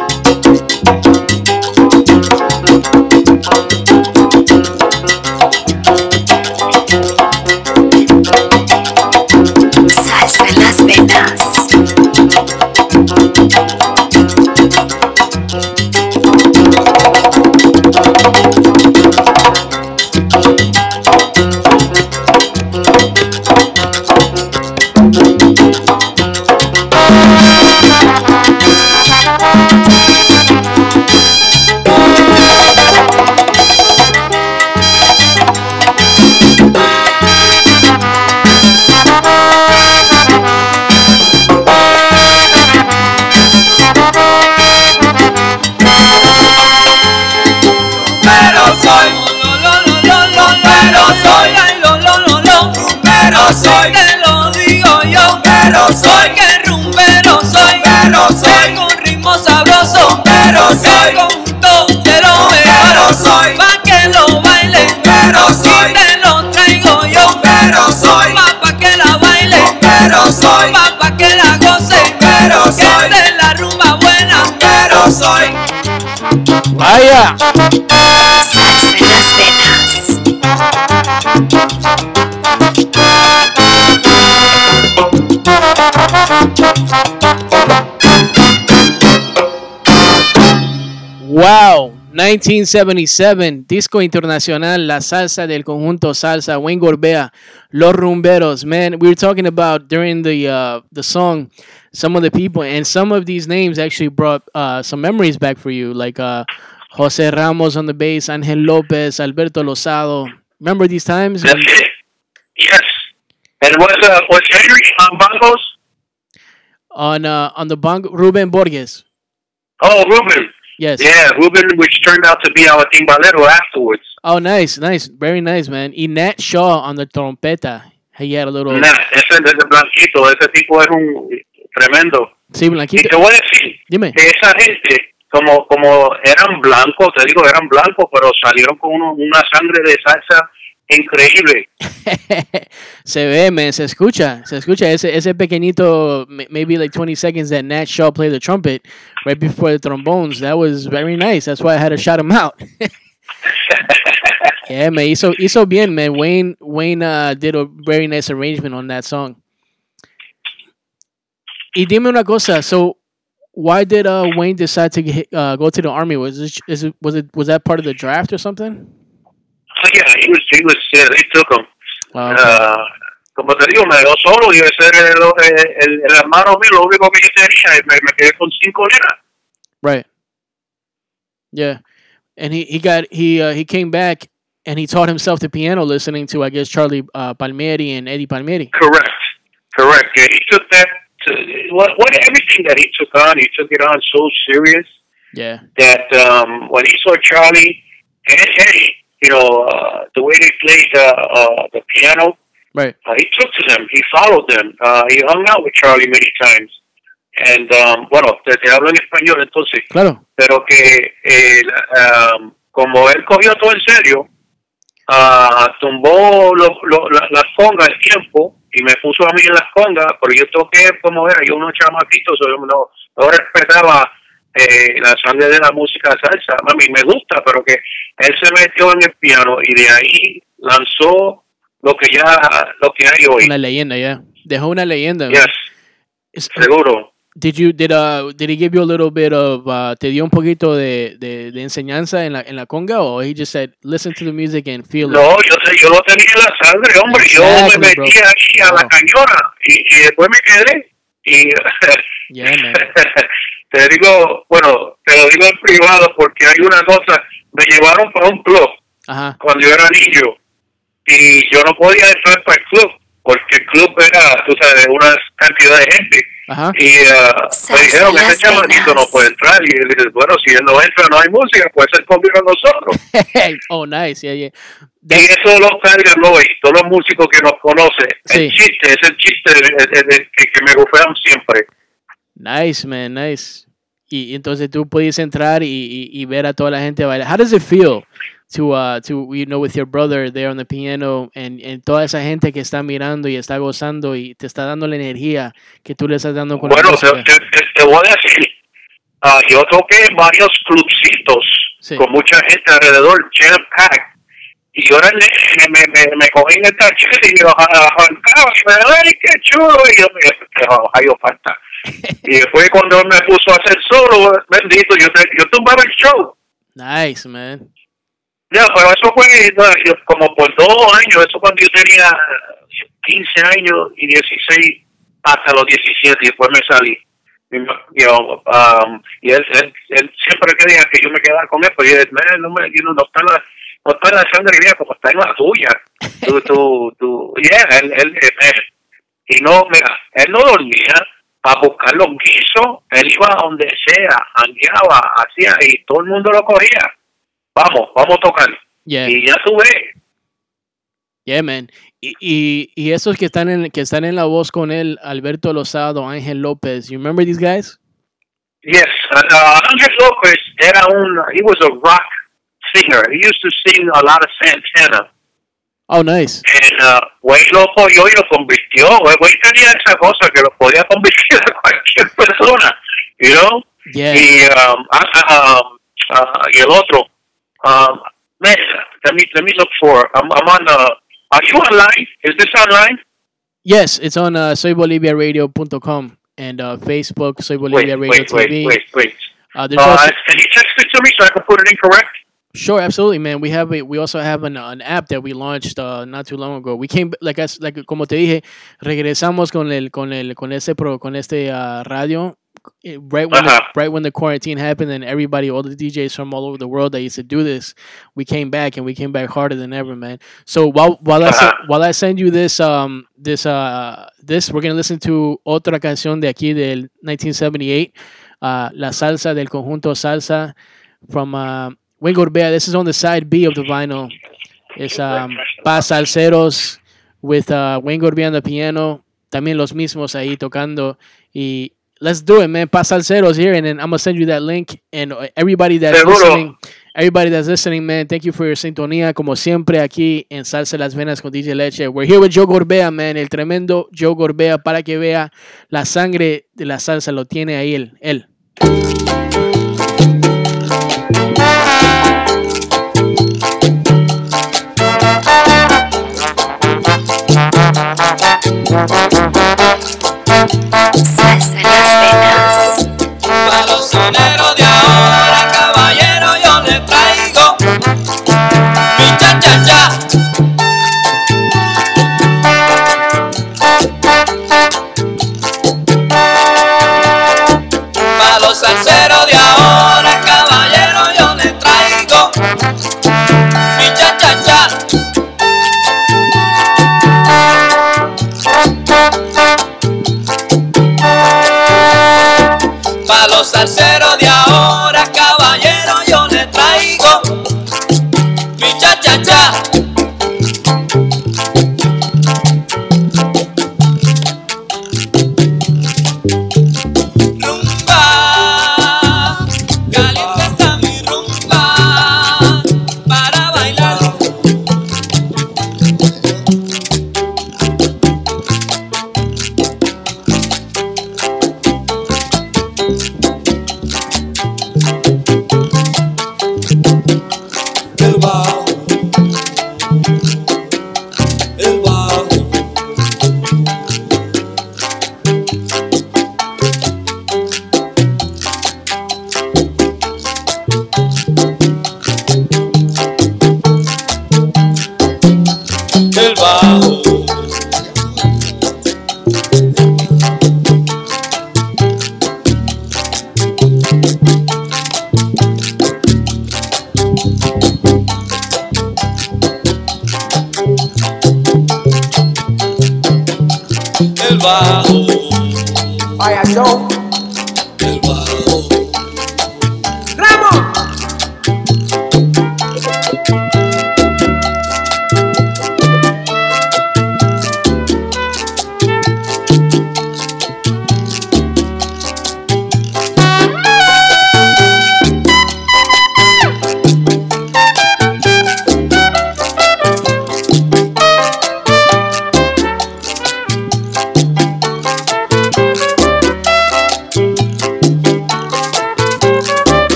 Soy.
Vaya.
Salsa en las venas.
Wow, 1977, disco internacional, la salsa del conjunto salsa, Wayne Gorbea, Los Rumberos. Man, we were talking about during the uh, the song some of the people, and some of these names actually brought uh, some memories back for you, like uh, Jose Ramos on the bass, Angel Lopez, Alberto Lozado. Remember these times?
That's it. Yes. And was uh, was Henry on bongos?
On uh, on the bong, Ruben Borges.
Oh, Ruben.
Yes.
Yeah, Ruben, which turned out to be our timbalero afterwards.
Oh, nice, nice, very nice, man. Y Nat Shaw on the trompeta. He had a little.
Nah, ese, ese blanquito, ese tipo era un tremendo.
Sí,
Y
blanquito.
te voy a decir
Dime.
que esa gente, como como eran blancos, te digo, eran blancos, pero salieron con uno- una sangre de salsa increíble. [LAUGHS]
se ve, man, se escucha, se escucha ese, ese pequeñito, maybe like 20 seconds that Nat Shaw played the trumpet right before the trombones. That was very nice. That's why I had to shout him out. [LAUGHS] yeah, man, hizo, hizo bien, man. Wayne, Wayne uh, did a very nice arrangement on that song. Y dime una cosa, so why did uh, Wayne decide to get, uh, go to the army? Was it, is it, was it, was that part of the draft or something?
So, yeah, he was, he was, yeah, they took him.
Wow, okay.
Ah, como te digo, me dejó solo y ese era el, el, el- hermano mío, lo único que yo tenía, y me, me quedé con cinco nenas.
Right. Yeah, and he he got he uh, he came back and he taught himself the piano listening to I guess Charlie uh, Palmieri and Eddie Palmieri.
Correct, correct. Yeah, he took that, to, what, what, everything that he took on, he took it on so serious
Yeah.
that um, when he saw Charlie and Eddie, you know, uh, the way they played uh, uh, the piano,
Right.
uh, he took to them, he followed them, uh, he hung out with Charlie many times. And, um, bueno, te, te hablo en español entonces.
Claro.
pero que eh, um, como él cogió todo en serio, ah, tumbó lo- lo- la- las congas el tiempo y me puso a mí en las congas, pero yo toqué como era, yo unos chamaquitos, no, no respetaba eh, la sangre de la música salsa, a mí me gusta, pero que él se metió en el piano y de ahí lanzó lo que ya, lo que hay hoy.
Una leyenda, yeah. Dejó una leyenda.
Yes, seguro.
Did you did uh did he give you a little bit of uh te dio un poquito de, de, de enseñanza en la en la conga or he just said listen to the music and feel it?
No, yo, sé, yo lo tenía en la sangre, hombre. Yo me
bro.
metí ahí a la cañona y, y después me quedé. Y [LAUGHS]
Yeah, [LAUGHS]
te digo, bueno, te lo digo en privado porque hay una cosa. Me llevaron para un club
Ajá.
cuando yo era niño y yo no podía entrar para el club porque el club era, tú sabes, una cantidad de gente.
Ajá.
Y uh, me dijeron,
Las
ese chavalito no puede entrar. Y él dice, bueno, si él no entra, no hay música, pues él conviene a nosotros. [LAUGHS]
oh, nice. Yeah, yeah.
y eso lo carga Lloyd, todos los músicos que nos conocen.
Sí.
El chiste, es el chiste que, que me gufean siempre.
Nice, man, nice. Y entonces tú puedes entrar y, y, y ver a toda la gente bailar. How does it feel to, uh, to you know, with your brother there on the piano and, and toda esa gente que está mirando y está gozando y te está dando la energía que tú le estás dando con
Bueno,
la
te, te- te- voy a decir, ah, yo toqué en varios clubcitos
Sí.
con mucha gente alrededor, jam pack. Y yo nene, me, me, me cogí en el tachete y yo arrancaba y me ay, qué chulo. Y yo me yo falta. [LAUGHS] y después cuando me puso a hacer solo, bendito, yo, yo tumbaba el show.
Nice, man.
Ya, pero eso fue no, yo, como por dos años, eso cuando yo tenía 15 años y 16 hasta los 17 y después me salí. Y, yo, um, y él, él, él siempre quería que yo me quedara con él, pero yo dije, "Man, no, me, you know, no está la, no está la sangre mía como está en la tuya. [LAUGHS] Tú, tú, tú, yeah, él, él, él- y no, mira, él no dormía para buscar los guisos, él iba a donde sea, jangueaba, hacía, y todo el mundo lo cogía. Vamos, vamos a tocar.
Yeah,
Y ya tú ves,
yeah, man. Y, y, y esos que están, en, que están en la voz con él, Alberto Lozado, Ángel López, you remember these guys?
yes, uh, Ángel López era un, he was a rock singer. He used to sing a lot of Santana.
Oh, nice.
And, uh, güey lo cogió y lo convirtió. Güey, güey tenía esa cosa que lo podía convertir a cualquier [LAUGHS] persona, you know?
Yeah.
Y, um, um, ah, y el otro, um, man, let me, let me look for, I'm, I'm on, uh, are you online? Is this online?
Yes, it's on uh, soyboliviaradio.com and uh, Facebook, Soy
Wait,
Radio
wait, wait,
TV.
wait, wait.
Uh, there's
Uh,
also,
can you text it to me so I can put it in correct?
sure, absolutely, man. We have a, we also have an, an app that we launched uh, not too long ago. We came like as like como te dije, regresamos con el con el con este pro con este uh, radio right when the,
Uh-huh.
right when the quarantine happened and everybody all the DJs from all over the world that used to do this, we came back and we came back harder than ever, man. So while while I
Uh-huh.
while I send you this um this uh this we're gonna listen to otra canción de aquí del 1978, uh, la salsa del conjunto salsa from uh, Wayne Gorbea. This is on the side B of the vinyl. It's um, Paz Salceros with uh, Wayne Gorbea on the piano. También los mismos ahí tocando. Y let's do it, man. Paz Salceros here, and then I'm gonna send you that link. And uh, everybody that's
Seguro.
listening, everybody that's listening, man, thank you for your sintonía. Como siempre aquí en Salsa Las Venas con DJ Leche. We're here with Joe Gorbea, man. El tremendo Joe Gorbea para que vea la sangre de la salsa lo tiene ahí él. él.
Pa' los salseros de ahora, caballero, yo le traigo mi cha cha cha.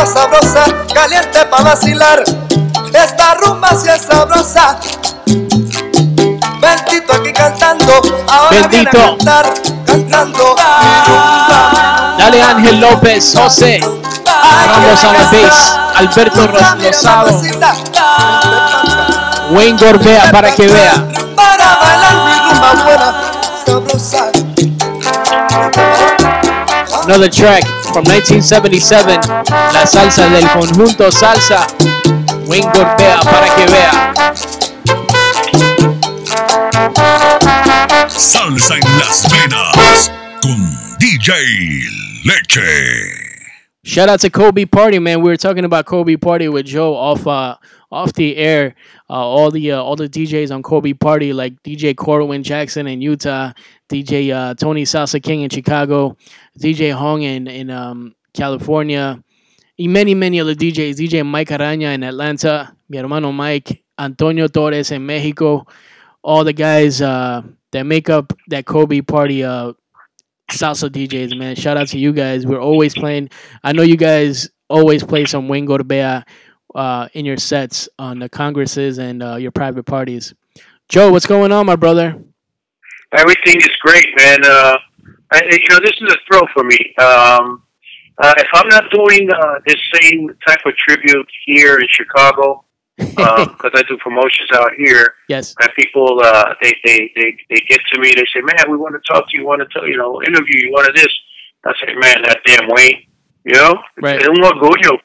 Rumba sabrosa, caliente para vacilar. Esta rumba sí es sabrosa. Bendito aquí cantando, ahora viene a
Bendito.
cantar, cantando.
Dale Ángel López, José. Vamos a la bass. Alberto Ros- Rosado. Wayne Gorbea para que vea.
Para bailar mi rumba buena, sabrosa.
Another track from 1977. La salsa del conjunto salsa. Wayne Gorbea para que vea.
Salsa en las venas con DJ Leche.
Shout out to Kobe Party, man. We were talking about Kobe Party with Joe off uh off the air. Uh, all the uh, all the DJs on Kobe Party, like DJ Corwin Jackson in Utah, DJ uh, Tony Salsa King in Chicago, DJ Hong in in um, California, and many many other DJs. DJ Mike Araña in Atlanta, mi hermano Mike, Antonio Torres in Mexico. All the guys uh, that make up that Kobe Party uh, salsa DJs, man. Shout out to you guys. We're always playing. I know you guys always play some Wayne Gorbea uh, in your sets on the congresses and uh, your private parties. Joe, what's going on, my brother?
Everything is great, man. Uh, I, you know, this is a thrill for me. Um, uh, if I'm not doing uh, this same type of tribute here in Chicago, [LAUGHS] because I do promotions out here,
yes,
and people uh, they, they they they get to me, they say, "Man, we want to talk to you, want to tell you know, interview you, want to this." I say, "Man, that damn Wayne, you know,
Right.
es un orgullo."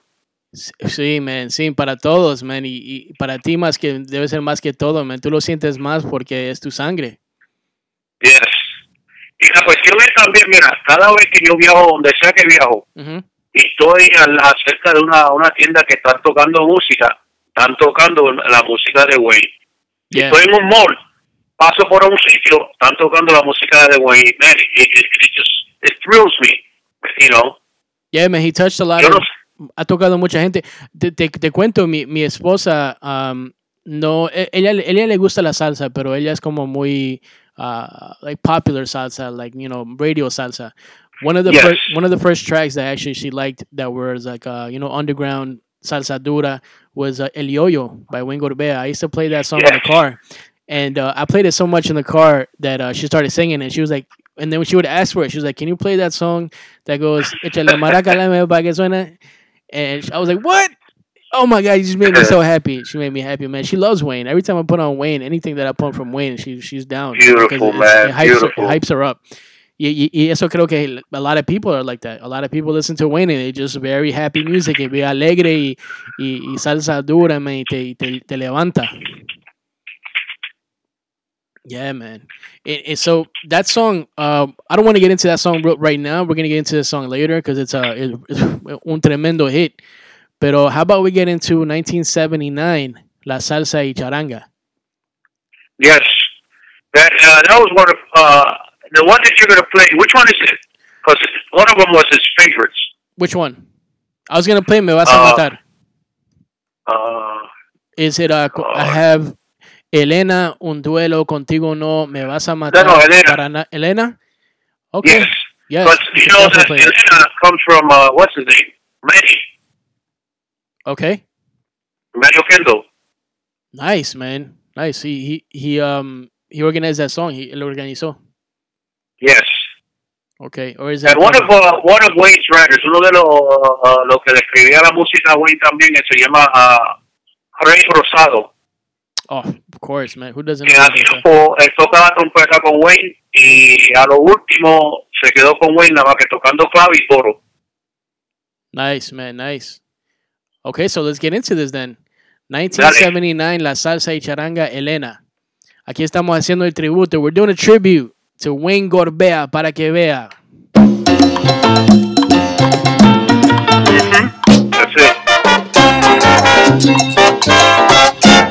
Sí, man, sí, para todos, man, y, y para ti más que debe ser más que todo, man. Tú lo sientes más porque es tu sangre.
Yes. Y la cuestión es también, mira, cada vez que yo viajo, donde sea que viajo, y estoy al- acerca de una, una tienda que están tocando música, están tocando la música de Wayne.
Yeah.
estoy en un mall, paso por un sitio, están tocando la música de Wayne. Man, it, it, it just, it thrills me, you know.
Yeah, man, he touched a lot of-
no-
ha tocado mucha gente. Te, te, te cuento, mi, mi esposa, um, no, e- ella, ella le gusta la salsa, pero ella es como muy, uh, like popular salsa, like, you know, radio salsa. One of the
Yes.
first one of the first tracks that actually she liked that was like uh you know underground salsa dura was uh, El Yoyo by Wayne Gorbea. I used to play that song in the car, and uh, I played it so much in the car that uh, she started singing, and she was like, and then when she would ask for it, she was like, "Can you play that song that goes Échale maraca la me pa? And I was like, "What?" Oh my god, you just made me so happy. She made me happy, man. She loves Wayne. Every time I put on Wayne, anything that I put from Wayne, she she's down.
Beautiful,
it-
man,
It hypes, her, it hypes her up. Y, y, eso creo que a lot of people are like that. A lot of people listen to Wayne and they just very happy music, y alegre y, y, y salsa dura, man, y te, te, te levanta. Yeah, man. And, and so that song, um, I don't want to get into that song right now. We're gonna get into the song later because it's a it- it's [LAUGHS] un tremendo hit. Pero how about we get into 1979, La Salsa y Charanga?
Yes. That uh, that was one of uh, the one that you're gonna play. Which one is it? Because one of them was his favorites.
Which one? I was gonna play Me Vas a Matar.
Uh,
Is it uh, I have Elena, un duelo contigo no me vas a matar.
no, Elena.
para na- Elena? Okay.
yes.
Yes.
But you know that
play it.
Elena comes from uh, what's his name? Manny.
Okay.
Mario Kendall.
Nice, man. Nice. He he he um he organized that song. He lo organizó.
Yes.
Okay. Or is that
one of uh, one of Wayne's writers, uno de los uh, los que le escribía la música a Wayne también, que se llama uh, Rey Rosado.
Oh, of course, man. Who doesn't
Que
know
tiempo él tocaba trompeta con Wayne y a lo último se quedó con Wayne nada más que tocando clave y coro.
Nice, man. Nice. Okay, so let's get into this then. 1979, La Salsa y Charanga, Elena. Aquí estamos haciendo el tributo. We're doing a tribute to Wayne Gorbea para que vea.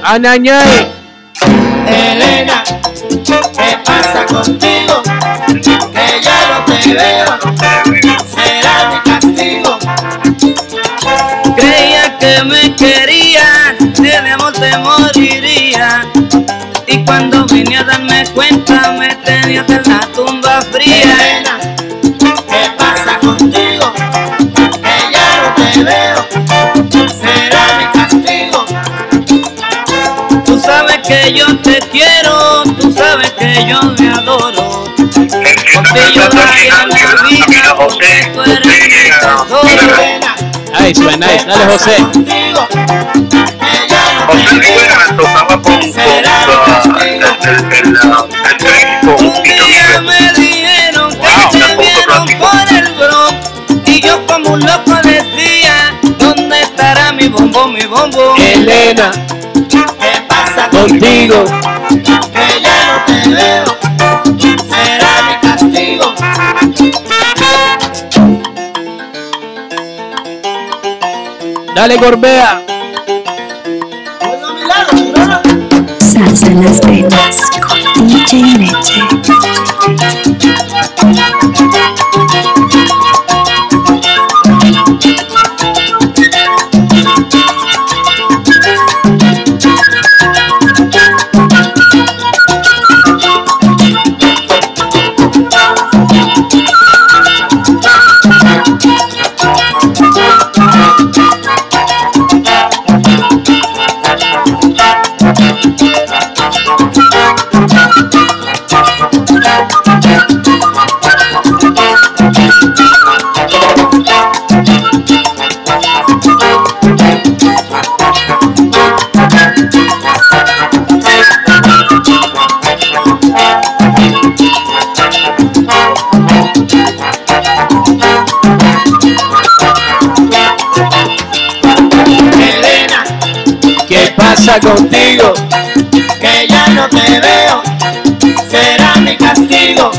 Anañay.
Elena, ¿qué pasa contigo? Que ya no te veo, será mi castigo. Creía que me querías, que de amor te moriría. Cuando vine a darme cuenta, me tenías en la tumba fría. Elena, ¿qué pasa contigo? Que ya no te veo, será mi castigo. Tú sabes que yo te quiero, tú sabes que yo me adoro. Yo daría la vida porque tú eres mi tesoro.
Nice, man. Nice. Dale, José.
Contigo,
José
te
Rivera tocaba con, con el, el, el, con
Un
Rivera.
me dijeron que
Wow, qué
vieron por el Bronx Y yo como un loco decía ¿Dónde estará mi bombo, mi bombo?
Elena,
¿Qué pasa
contigo.
que ya no te veo, será mi castigo.
Dale.
Salsa en las venas con DJ Leche.
Pasa contigo?
que ya no te veo, será mi castigo.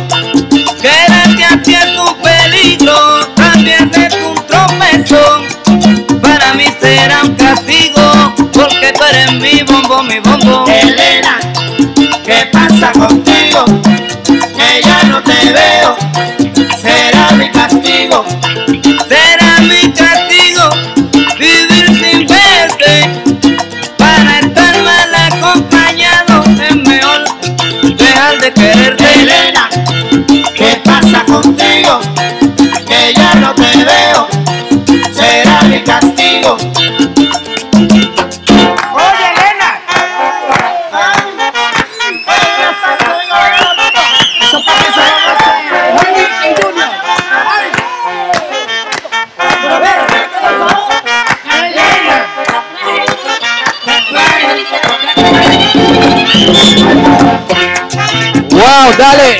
Dale.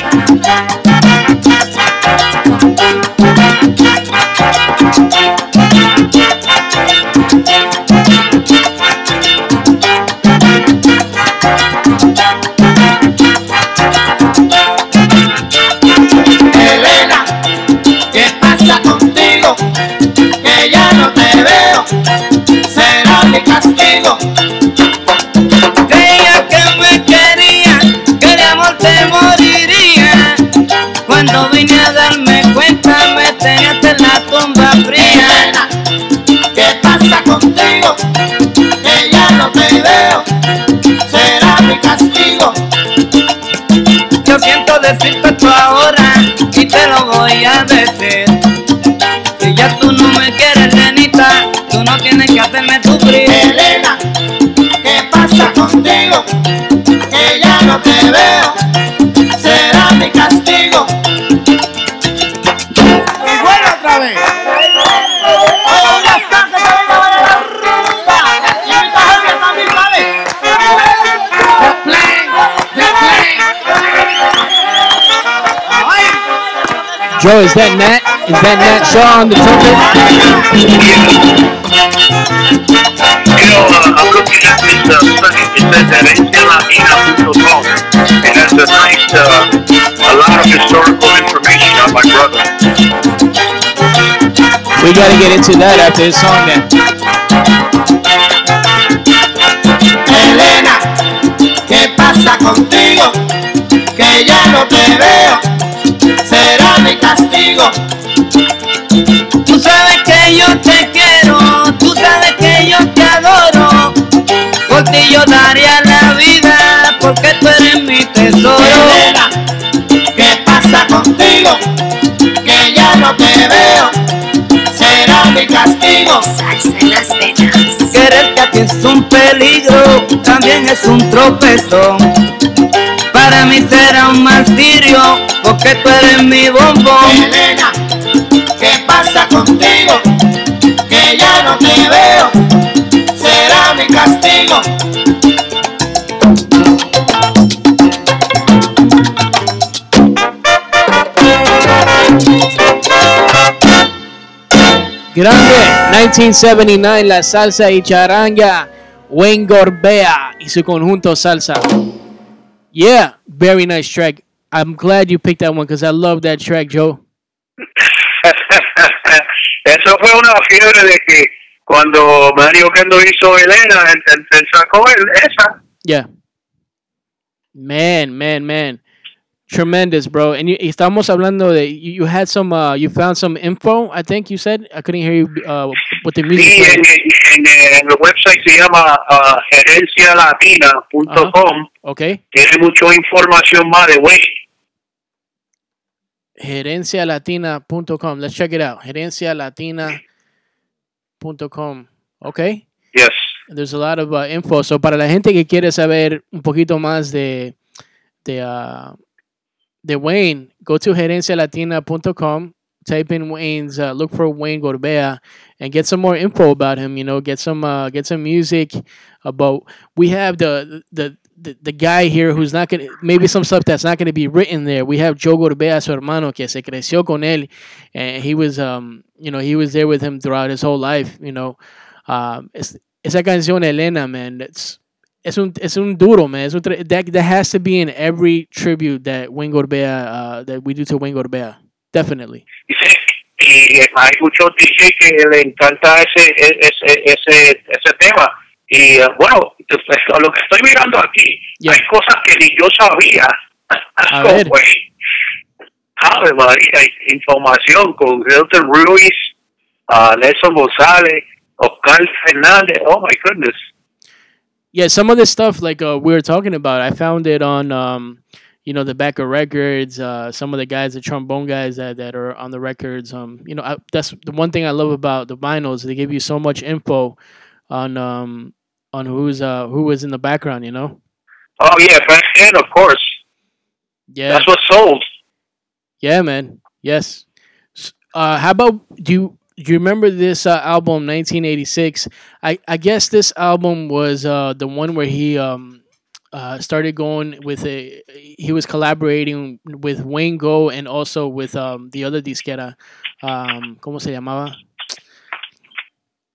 Yo
Joe, is that Nat? Is that Nat Shaw on the trumpet?
You know, uh, I'm looking at this uh, site. It says herencialatina.com. And has a nice, uh, a lot of historical information on my brother.
We gotta get into that after this song then.
Elena, ¿qué pasa contigo? Que ya no te veo, será mi castigo. Tú sabes que yo te quiero, tú sabes que yo te adoro. Por ti yo daría la vida, porque tú eres mi tesoro. Elena, ¿qué pasa contigo? Que ya no te veo, será mi castigo.
Salsa en las venas.
Quererte a ti es un peligro, también es un tropezón. Para mí será un martirio, porque tú eres mi bombón. Elena, ¿qué pasa contigo? Que ya no te veo, será mi castigo.
Grande, 1979, la salsa y charanga, Wayne Gorbea y su conjunto salsa. Yeah, very nice track. I'm glad you picked that one because I love that track, Joe. [LAUGHS]
Eso fue una fiebre de que cuando Mario Kendo hizo Elena, él, él- él sacó el- esa.
Yeah. Man, man, man. Tremendous, bro. And you, estamos hablando de, you, you had some, uh, you found some info, I think you said. I couldn't hear you uh, with the music.
Sí, en, en- en el website se llama uh, herencialatina.com.
Okay.
Tiene mucha información más de Wayne.
Gerencialatina.com. Let's check it out. Gerencialatina.com. Okay.
Yes.
There's a lot of uh, info. So, para la gente que quiere saber un poquito más de, de, de Wayne, go to gerencialatina.com, type in Wayne's, uh, look for Wayne Gorbea, and get some more info about him. You know, get some, uh, get some music about. We have the the. The, the guy here who's not gonna maybe some stuff that's not gonna be written there. We have Joe Gorbea, su hermano, que se creció con él, and he was um you know he was there with him throughout his whole life. You know, um, es- esa canción Elena, man, it's es un es un duro, man. Es un that that has to be in every tribute that Wayne Gorbea uh, that we do to Wayne Gorbea. Definitely.
y hay muchos DJ que le encanta ese ese ese, ese tema y eh, bueno pues, lo que estoy mirando aquí
Yeah.
hay cosas que ni yo sabía
A [LAUGHS]
Como,
ver.
pues, Ave María, información con Hilton Ruiz, uh, Nelson González, Oscar Fernández. Oh my goodness.
Yeah, some of this stuff like uh, we were talking about, I found it on um, you know the back of records. Uh, some of the guys, the trombone guys that, that are on the records. Um, you know, I, that's the one thing I love about the vinyls. They give you so much info on um on who's uh who was in the background. You know.
Oh yeah, back then of course.
Yeah.
That's what sold.
Yeah, man. Yes. Uh, how about do you you remember this uh, album 1986? I I guess this album was uh the one where he um uh, started going with a. He was collaborating with Wayne Go and also with um, the other disquera. Um, ¿Cómo se llamaba?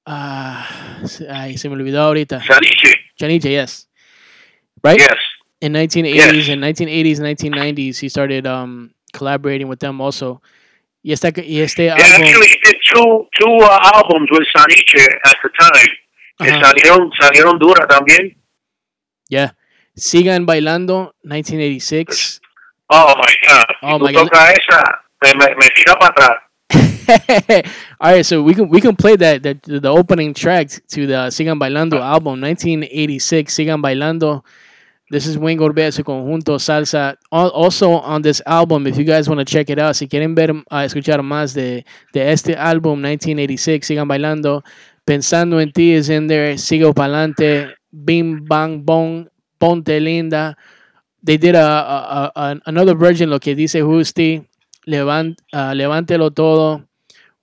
Ah, se- ay, se me olvidó ahorita. Yes. Right?
Yes.
In 1980s and 1980s, 1990s, he started um, collaborating with them also. Y, esta, y este
Yeah,
álbum.
actually, he did two two uh, albums with Saniche at the time. Que salieron, salieron duras también.
Yeah. Sigan Bailando, 1986.
Oh my God.
Oh, my God.
esa, me, me, me tira para atrás. [LAUGHS]
All right, so we can we can play that the, the opening track to the Sigan Bailando album, 1986. Sigan Bailando. This is Wayne Gorbea, su conjunto salsa. Al- Also on this album, if you guys want to check it out, si quieren ver, uh, escuchar más de, de este álbum, 1986, Sigan Bailando. Pensando en ti is in there. Sigo pa'lante. Bim Bang Bong. Ponte Linda. They did a, a- a- a- another version, lo que dice Justi. Levant, uh, levántelo todo.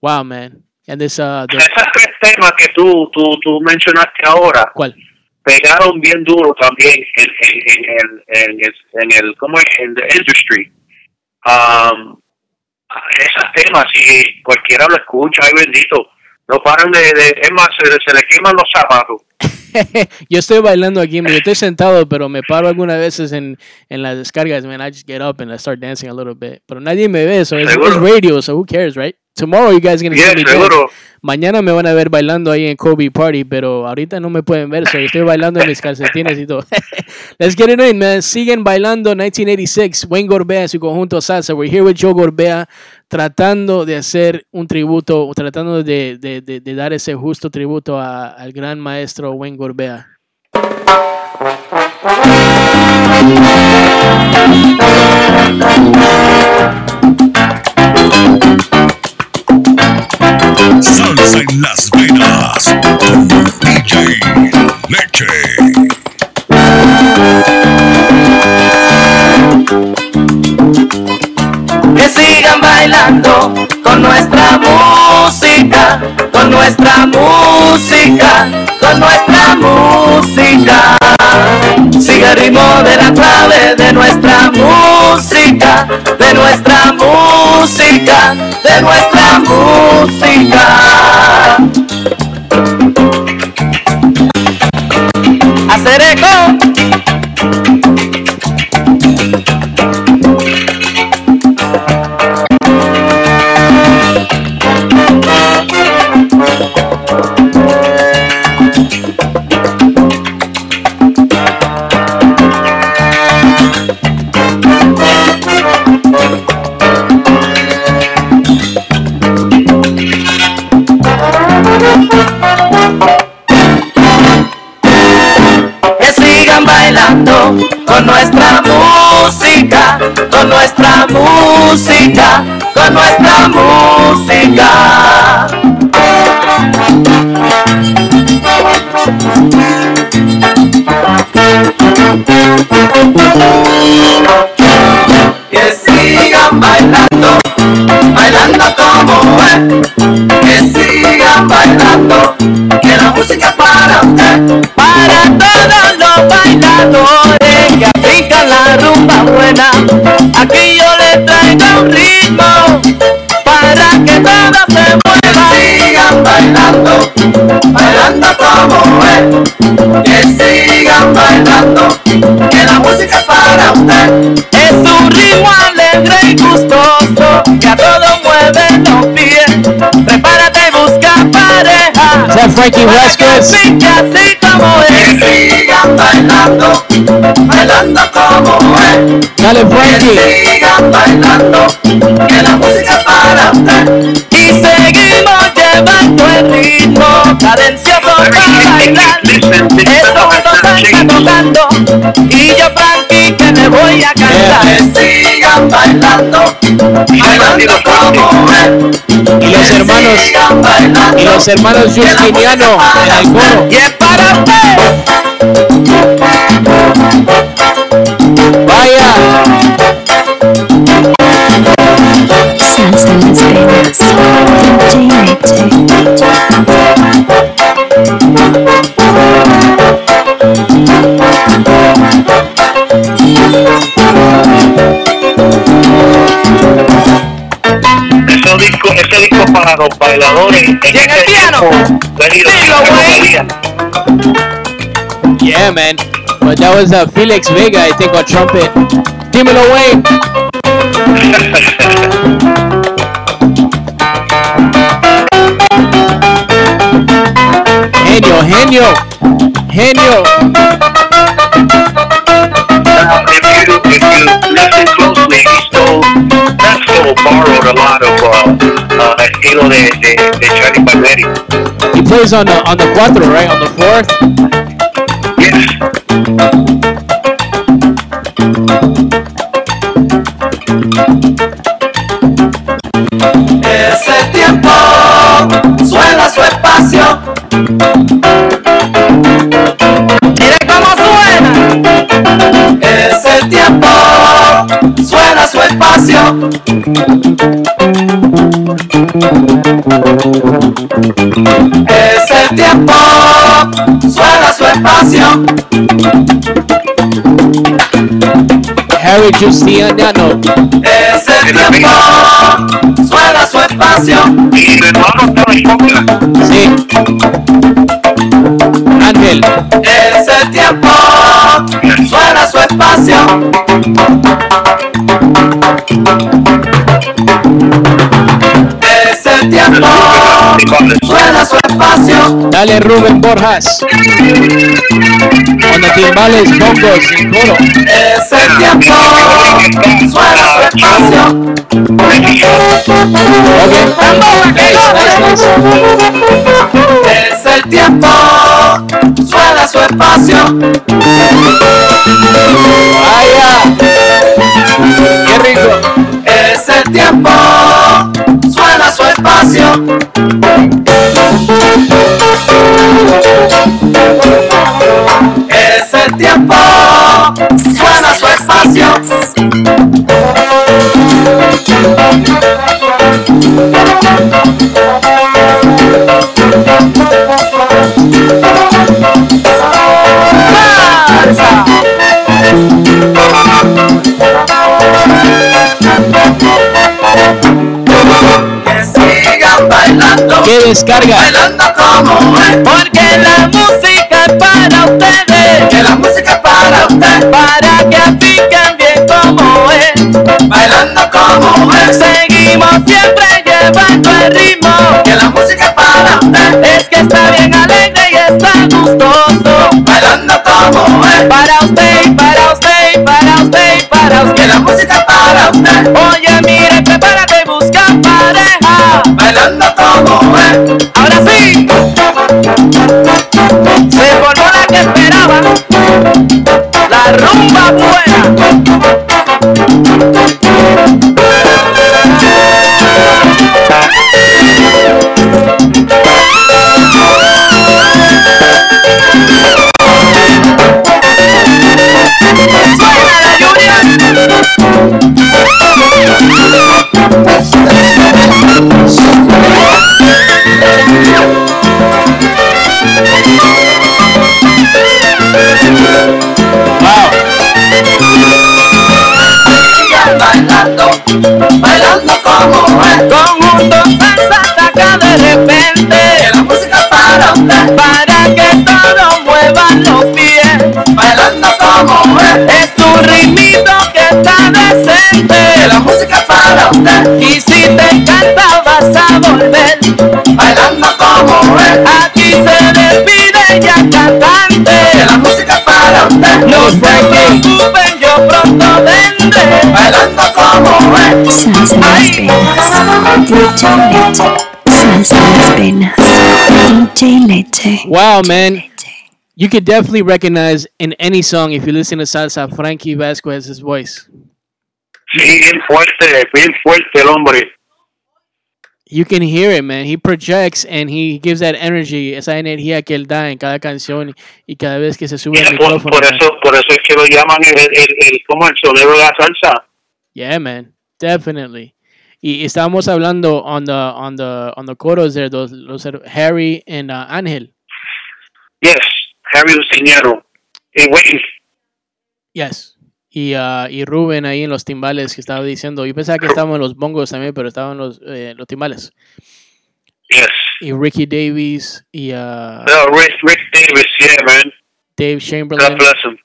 Wow, man. And this, uh, the,
Esos tres temas que tú, tú, tú mencionaste ahora
¿cuál?
Pegaron bien duro también en, en, en, el- en, el, ¿cómo es? En the industry. Um, esos temas, si cualquiera lo escucha, ay bendito, no paran de, de es más, se, se le queman los zapatos. [LAUGHS]
yo estoy bailando aquí, yo estoy sentado, pero me paro algunas veces en, en las descargas, man. I just get up and I start dancing a little bit. Pero nadie me ve, so it's, it's radio, so who cares, right? Tomorrow you guys gonna
Yeah,
see me dance. Mañana me van a ver bailando ahí en Kobe Party, pero ahorita no me pueden ver, so estoy bailando en mis calcetines y todo. [LAUGHS] Let's get it in, man. Siguen bailando 1986, Wayne Gorbea en su conjunto salsa. We're here with Joe Gorbea tratando de hacer un tributo, tratando de, de, de, de dar ese justo tributo a- al gran maestro Wayne Gorbea.
Salsa en las venas DJ Leche.
que sigan bailando con nuestra música, con nuestra música, con nuestra música. Sigue el ritmo de la clave de nuestra música, de nuestra música, de nuestra música. Hacer eco. Con nuestra música, con nuestra música, con nuestra música. Que sigan bailando, bailando como es. Que sigan bailando, que la música para usted. Que la música es para usted. Es un ritmo alegre y gustoso que a todos mueve los pies. Prepárate y busca pareja.
Is that Frankie Vasquez?
Pique así como es. Que sigan bailando, bailando como es.
Dale, Frankie.
Que sigan bailando, que la música es para usted. Y seguimos llevando el ritmo cadencioso para bailar. Esto juntos salsa tocando y yo Frankie que me voy a cantar. Que sigan bailando, bailando como es.
Y los hermanos, y los hermanos Justiniano en el coro.
Y es para usted.
para
yeah, man. But that was uh, Felix Vega, I think, on trumpet. Dímelo, Wayne. Genio, genio, genio.
Now, if you if you listen closely, he stole not stole, borrowed a lot of uh, uh, estilo de de, de Charlie Palmieri.
He plays on the on the cuatro, right? On the fourth.
Yes.
Mire cómo suena. Ese tiempo suena su espacio. Ese tiempo suena su espacio.
Harry Giustiano.
Ese tiempo suena su espacio.
Y hermano estaba en contra.
Sí. Ángel.
Ese tiempo suena su espacio. Suena su espacio.
Dale Rubén Borjas. On the timbales, bongos y coro.
Ese tiempo suena su espacio.
Okay. Nice.
Ese tiempo suena su espacio.
Vaya. Qué rico.
Ese tiempo tiempo suena su espacio. Que sigan bailando.
Qué descarga.
bailando como es. Porque la música es para ustedes. Que la música es para ustedes. Para que apliquen bien como es. Bailando como es. Seguimos siempre llevando el ritmo. Que la música es para ustedes. Es que está bien alegre y está gustoso. Bailando como es. Para usted y para usted y para usted y para usted. Que la música es para usted. Oye, mire, prepárate, busca pareja. Bailando como es. La rumba buena. Decente. La música para usted. Y si te encanta vas a volver. Bailando como es. Aquí se despide ya cantante. La música para usted. No se preocupen, yo pronto vendré. Bailando como es.
Salsa Las Venas. DJ Leche. Las Venas. DJ Leche.
Wow, man. You could definitely recognize in any song if you listen to salsa Frankie Vasquez's voice.
Sí, bien fuerte, bien fuerte el hombre.
You can hear it, man. He projects and he gives that energy, esa energía que él da en cada canción y cada vez que se sube
Mira,
el
por,
micrófono.
por
man.
eso, por eso es que lo llaman el, el, el, como el sonero de la salsa.
Yeah, man, definitely. Y estábamos hablando on the on the on the coros there, those, los Harry and uh, Ángel.
Yes, Harry Luciñero. Y Wayne,
Yes. Y, ah, y Rubén ahí en los timbales que estaba diciendo. Yo pensaba que estaban en los bongos también, pero estaban los, eh, los timbales.
Yes.
Y Ricky Davies y ah,
No, Rick, Rick Davis, yeah, man.
Dave
God
Chamberlain.
bless him.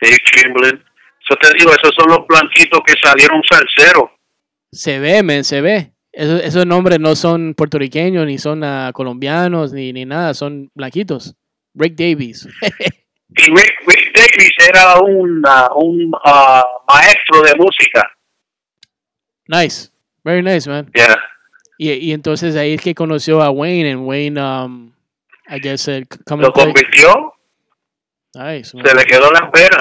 Dave Chamberlain. So te digo, esos son los blanquitos que salieron salseros.
Se ve, men, se ve. Esos, esos nombres no son puertorriqueños, ni son ah, colombianos, ni, ni nada, son blanquitos. Rick Davies. [LAUGHS]
Y Rick, Rick era un, ah, un ah, maestro de música.
nice. Very nice, man.
Yeah.
Y, y entonces ahí es que conoció a Wayne, and Wayne, um, I guess, come
Lo convirtió,
Nice, man.
se le quedó la pena.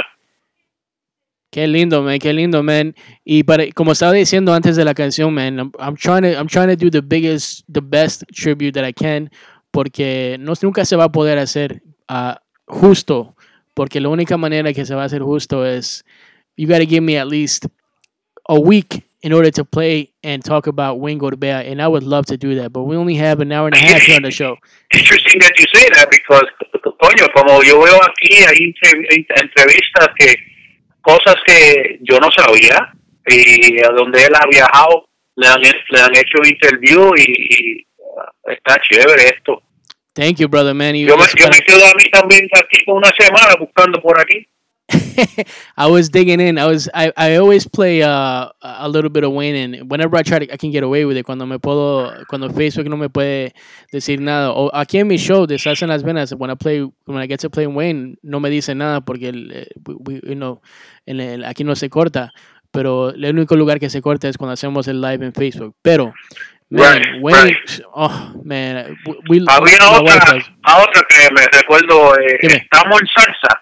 Qué lindo, man, qué lindo, man. Y para, como estaba diciendo antes de la canción, man, I'm, I'm trying to, I'm trying to do the biggest, the best tribute that I can, porque no, nunca se va a poder hacer ah, justo, porque la única manera que se va a hacer justo es, you got to give me at least a week in order to play and talk about Wayne Gorbea, and I would love to do that, but we only have an hour and a half here on the show.
Interesting that you say that because, coño, como yo veo aquí, hay entre- entrevistas que, cosas que yo no sabía, y a donde él ha viajado, le han, le han hecho interview y, y, ah, está chévere esto.
Thank you, brother, man. You-
Yo me, yo me quedo a mí también aquí por una semana buscando por aquí. [LAUGHS]
I was digging in. I was I, I always play uh, a little bit of Wayne and whenever I try to I can get away with it cuando me puedo cuando Facebook no me puede decir nada. O aquí en mi show de Salsa en las Venas when I play when I get to play Wayne no me dice nada porque el, eh, we- you know, en el- aquí no se corta, pero el único lugar que se corta es cuando hacemos el live en Facebook. Pero man,
Right,
Wayne,
right.
oh man, we,
Había otra, a otra que me recuerdo, eh, estamos en salsa.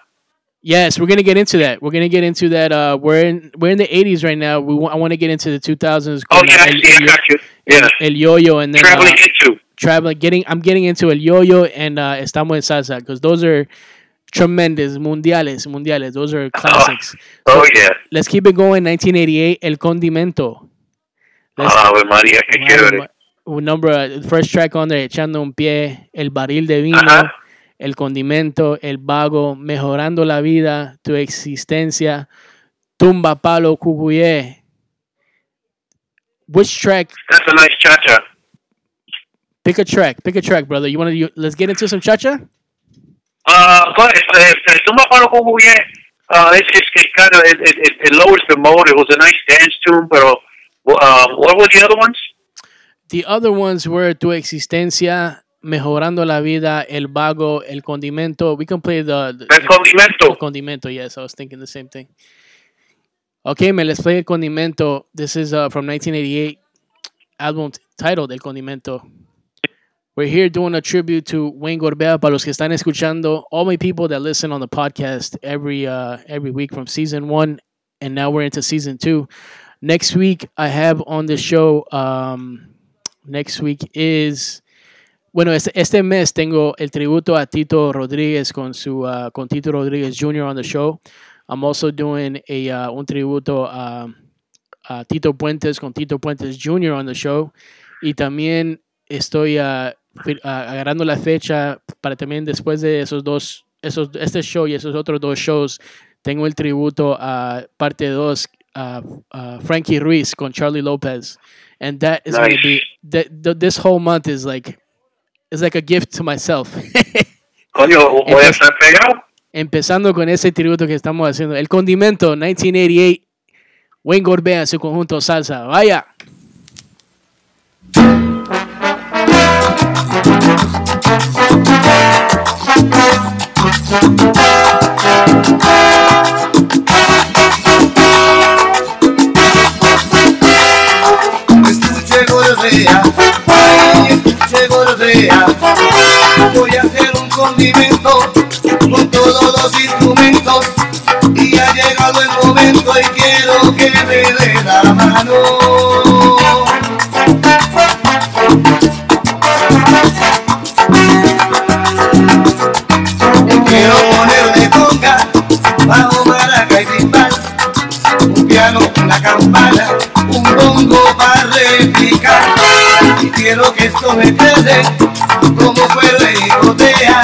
Yes, we're gonna get into that. We're gonna get into that. Uh, we're in we're in the '80s right now. We wa- I want to get into the 2000s.
Oh, yeah, I see, I got you. Yeah.
el yo-yo and then
Traveling
uh,
into.
traveling. Getting I'm getting into el yo-yo and uh, estamos en salsa because those are tremendous mundiales, mundiales. Those are [LAUGHS] classics.
Oh, yeah.
Let's keep it going. 1988, El Condimento. Let's,
Ave María, qué chévere.
un number, uh, first track on there, echando un pie, el barril de vino,
Ajá.
el condimento, el vago, mejorando la vida, tu existencia, tumba palo cucuyé. Which track?
That's a nice cha-cha.
Pick a track. Pick a track, brother. You want to? Let's get into some cha-cha.
Uh, but uh, uh, Tumba Palo Cucuye, uh, it's, it's, it's kind of, it, it, lowers the mode. It was a nice dance tune, pero, uh, what were the other ones?
The other ones were tu existencia, mejorando la vida, el vago, el condimento. We can play the, the
El Condimento.
El condimento, yes, I was thinking the same thing. Okay, man, let's play El Condimento. This is uh, from 1988, album titled El Condimento. We're here doing a tribute to Wayne Gorbea. Para los que están escuchando, all my people that listen on the podcast every uh, every week from season one, and now we're into season two. Next week, I have on the show. Um, next week is bueno, este, este mes tengo el tributo a Tito Rodríguez con su uh, con Tito Rodríguez Jr. on the show. I'm also doing a uh, un tributo a, a Tito Puentes con Tito Puentes Jr. on the show. Y también estoy uh, uh, agarrando la fecha para también después de esos dos, esos, este show y esos otros dos shows, tengo el tributo a parte 2 a a Frankie Ruiz con Charlie Lopez. And that is going to be, that, th- this whole month is like, it's like a gift to myself. [LAUGHS]
Coño, voy a estar pegado.
Empezando con ese tributo que estamos haciendo. El condimento 1988. Wayne Gorbea en su conjunto salsa. Vaya.
Voy a hacer un condimento con todos los instrumentos. Y ha llegado el momento y quiero que me dé la mano. Quiero ponerle conga, bajo maraca y timbal un piano, una campana, un bongo para replicar. Quiero que esto me quede como puede gotea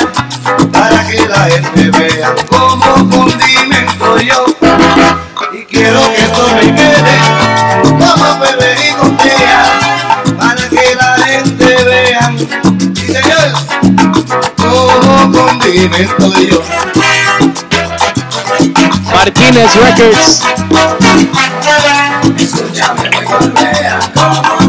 para que la gente vea como condimento yo. Y quiero que esto me quede como puede gotea
para que
la gente vea. Sí, señor, como condimento yo. Martínez Records. Escúchame, me golpea como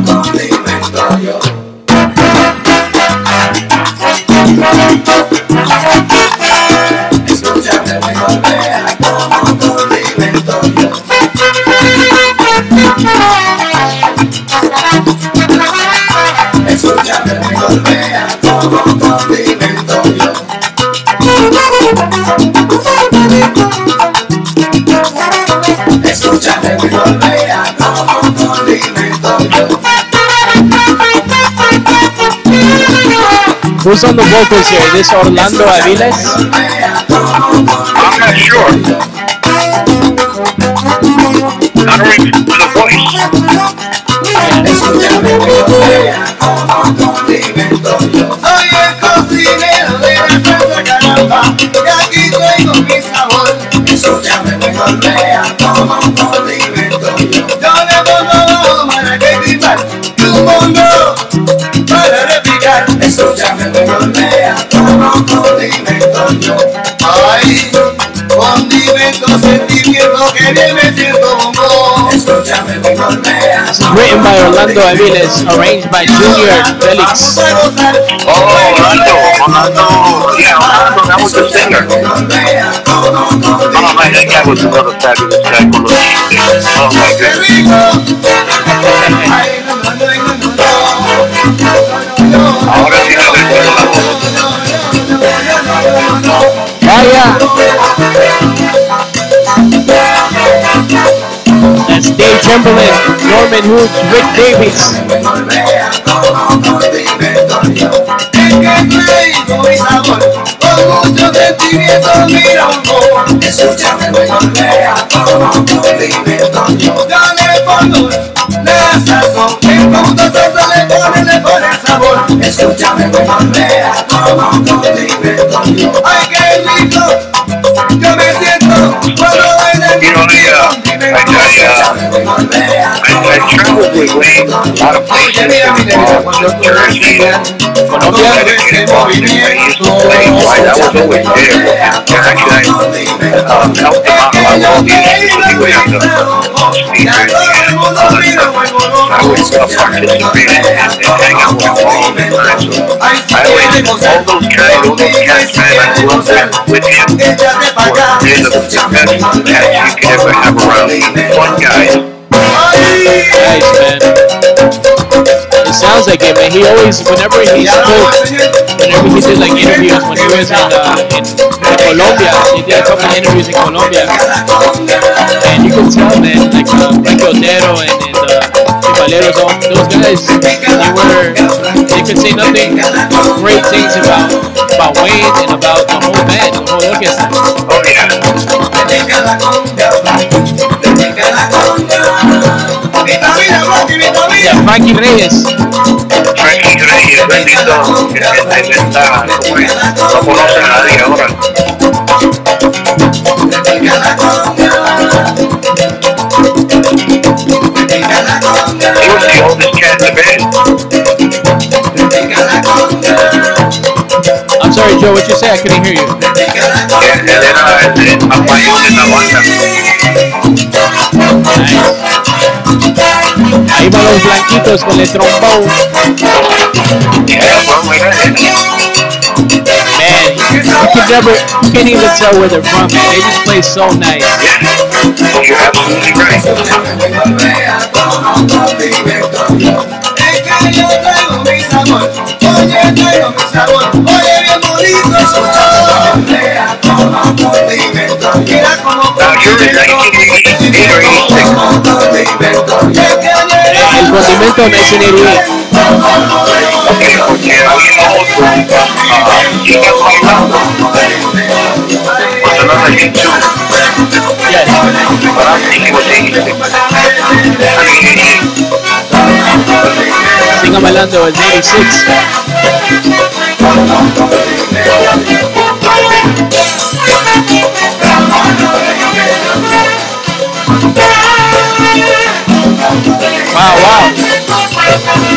Escúchame, me golpea como condimento yo. Escúchame, me golpea como condimento yo.
Who's on the vocals here? This Orlando Aviles.
I'm not sure. I don't remember the voice.
Repicar. Escúchame, me golpea como condimento. Ay, condimento, sentimiento que bien me siento bongo. Escúchame, me golpea.
Written by Orlando Aviles, arranged by Junior Felix.
Oh, Orlando, Orlando, yeah, Orlando, that was the singer. Oh man, that guy was another fabulous guy for looking. Oh my goodness. Ahora sí le recuerdo la voz.
Vaya. That's Dave Chamberlain, Norman Hoods, Rick Davis.
Escúchame, me golpea como condimento yo. Dale pongo la sazón, en punto salsa le Escúchame, me golpea como condimento yo. Ay, qué rico, yo me siento cuando
You know, I, uh, I, I, uh, traveled with Wayne a lot of places. Uh, Jersey,
Colombia.
Connecticut, Boston. I used to play. I, I was always there. And actually, I um, helped them out a lot with all the anyway, on the speakers and stuff. I always uh, participated and, and hang out with all. So I always, all those guys, all those cats, man, I with, him. The best cats you could ever have around. Fun guys.
Nice, man. It sounds like it, man. He always, whenever he spoke, whenever he did like interviews when he was in, uh, in, in Colombia, he did a couple of interviews in Colombia, and you can tell, man, like uh, Frankie Otero and, and uh, Chivaleros, all those guys, they were, they could say nothing great things about about Wayne and about the whole band, the whole orchestra.
Oh yeah.
Yeah, Frankie Reyes.
Frankie Reyes, bendito, que está, como es, no conoce a nadie ahora. He was the oldest cat
Joe. What you say? I couldn't hear you. Ahí van los blanquitos con el trombón. Man, you can never, you can't even tell where they're from, man. They just play so nice.
you're absolutely right. Now you're in 1988 or 86.
El condimento 1988.
Okay, porque había otro, Chica Bailando. Was another hit too.
Yes.
But I think it was 86. I mean 88.
Sigan bailando el 86. Wow, wow.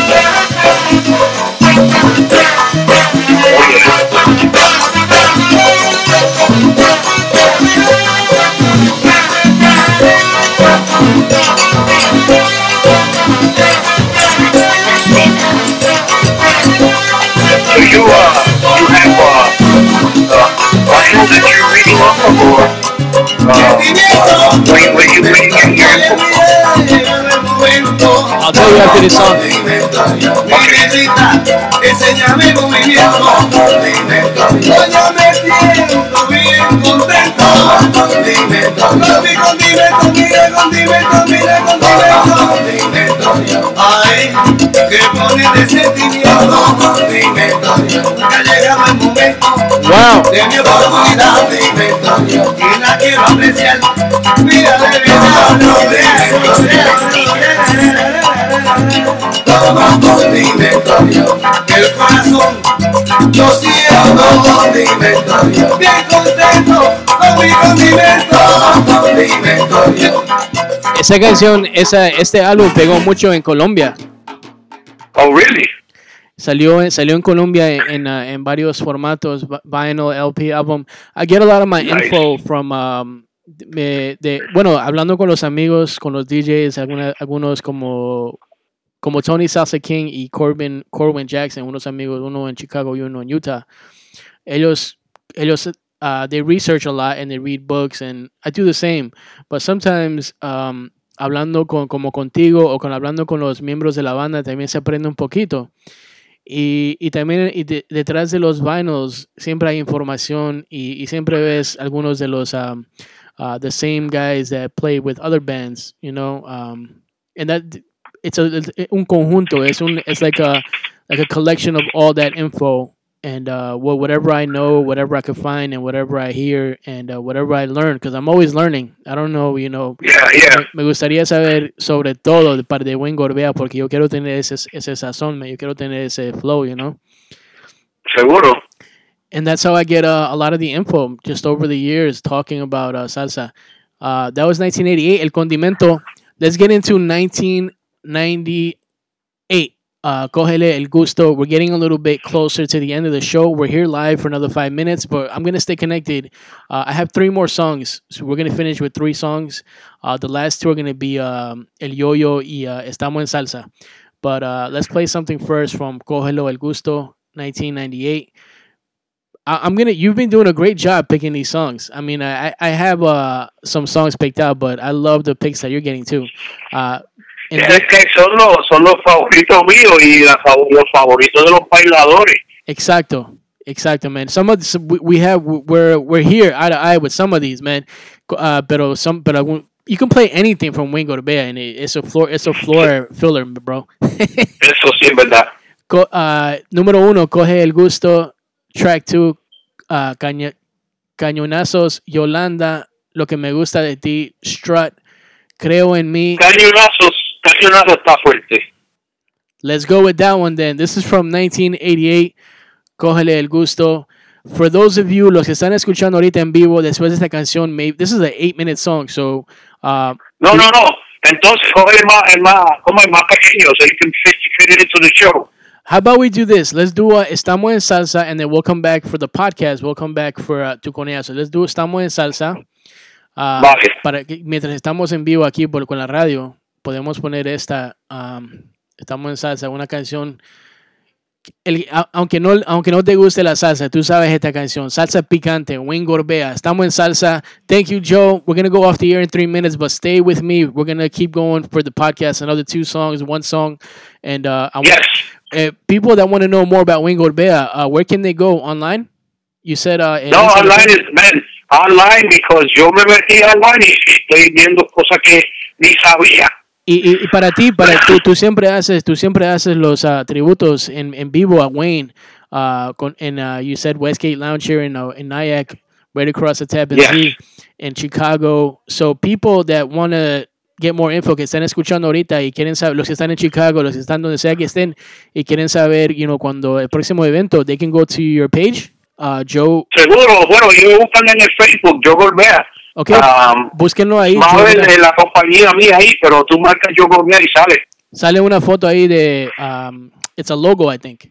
I'll tell you after this song.
Ay, que de sentimiento. Llegaba momento
Wow.
de mi. Y la quiero apreciar. Mira de Toma condimento, el corazón yo siento condimento, bien contento con mi condimento, condimento.
Esa canción, esa, este álbum pegó mucho en Colombia.
Oh, really?
Salió, salió en Colombia en, en, uh, en varios formatos, vi- vinyl, LP, album. I get a lot of my
Nice.
info from, um, de, bueno, hablando con los amigos, con los DJs, alguna- algunos como, como Tony Salsa King y Corbin, Corwin Jackson, unos amigos, uno en Chicago y uno en Utah. Ellos, ellos, uh, they research a lot and they read books and I do the same. But sometimes, um, hablando con, como contigo o con hablando con los miembros de la banda, también se aprende un poquito. Y, y también y de- detrás de los vinyls siempre hay información y, y siempre ves algunos de los um, uh, the same guys that play with other bands, you know, um, and that it's a it's un conjunto, es un it's like a like a collection of all that info and uh, wha- whatever I know, whatever I could find, and whatever I hear, and uh, whatever I learn, because I'm always learning. I don't know, you know,
Yeah, yeah.
me- gustaría saber sobre todo de parte de Wayne Gorbea porque yo quiero tener ese, ese sazón, yo quiero tener ese flow, you know.
Seguro.
And that's how I get uh, a lot of the info just over the years talking about uh, salsa. Uh, that was 1988. El condimento. Let's get into 1998. Uh, cógele el gusto. We're getting a little bit closer to the end of the show. We're here live for another five minutes, but I'm gonna stay connected. Uh, I have three more songs, so we're gonna finish with three songs. Uh, the last two are gonna be um, El Yo-Yo y uh, Estamos en Salsa. But uh, let's play something first from Cógelo el Gusto, 1998. I, I'm gonna. You've been doing a great job picking these songs. I mean, I I have uh some songs picked out, but I love the picks that you're getting too. Uh,
Es que son los, son los favoritos míos y la los favoritos de los bailadores.
exacto, exacto, man. Some of the, we- we have we're we're here eye to eye with some of these, man. Uh, pero some, but you can play anything from Wingo to Bear, and it, it's a floor, it's a floor filler, bro. [LAUGHS]
Eso sí es verdad.
Co- uh, número uno, coge el gusto. Track two, uh, caña- cañonazos. Yolanda, lo que me gusta de ti. Strut, creo en mí.
Cañonazos, cañonazo está fuerte.
Let's go with that one then. This is from 1988. Cógele el gusto. For those of you, los que están escuchando ahorita en vivo, después de esta canción, maybe, this is an eight minute song, so uh,
No, no, no. Entonces coge el más, el más, como el más pequeño, so you can fit, fit it into the show.
How about we do this? Let's do a Estamos en Salsa, and then we'll come back for the podcast. We'll come back for uh, Tu Coneazo. Let's do Estamos en Salsa. Uh,
Vale.
para que, mientras estamos en vivo aquí por, con la radio, podemos poner esta um, Estamos en Salsa, una canción. El- aunque, no, aunque no te guste la salsa, tú sabes esta canción. Salsa picante, Wayne Gorbea. Estamos en salsa. Thank you, Joe. We're going to go off the air in three minutes, but stay with me. We're going to keep going for the podcast. Another two songs, one song. And uh, I want
Yes.
uh, people that want to know more about Wayne Gorbea, uh, where can they go online? You said uh,
No, online is, man, online because yo me metí online y estoy viendo cosas que ni sabía.
Y, y- y para ti, para tú, tú siempre haces, tú siempre haces los uh, tributos en, en vivo a Wayne. Uh, con, en, uh, you said Westgate Lounge here in, uh, in Nyack, right across the Tappan
Yes.
Zee, in Chicago. So people that want to get more info, que están escuchando ahorita y quieren saber, los que están en Chicago, los que están donde sea que estén y quieren saber, you know, cuando el próximo evento, they can go to your page, uh, Joe.
Seguro, bueno, yo buscan en el Facebook, yo Gorbea.
Ok,
Um,
búsquenlo ahí.
Más
Joe
de
Gorbea.
la compañía mía ahí, pero tú marcas yo Gorbea y sale.
Sale una foto ahí de, um, it's a logo, I think.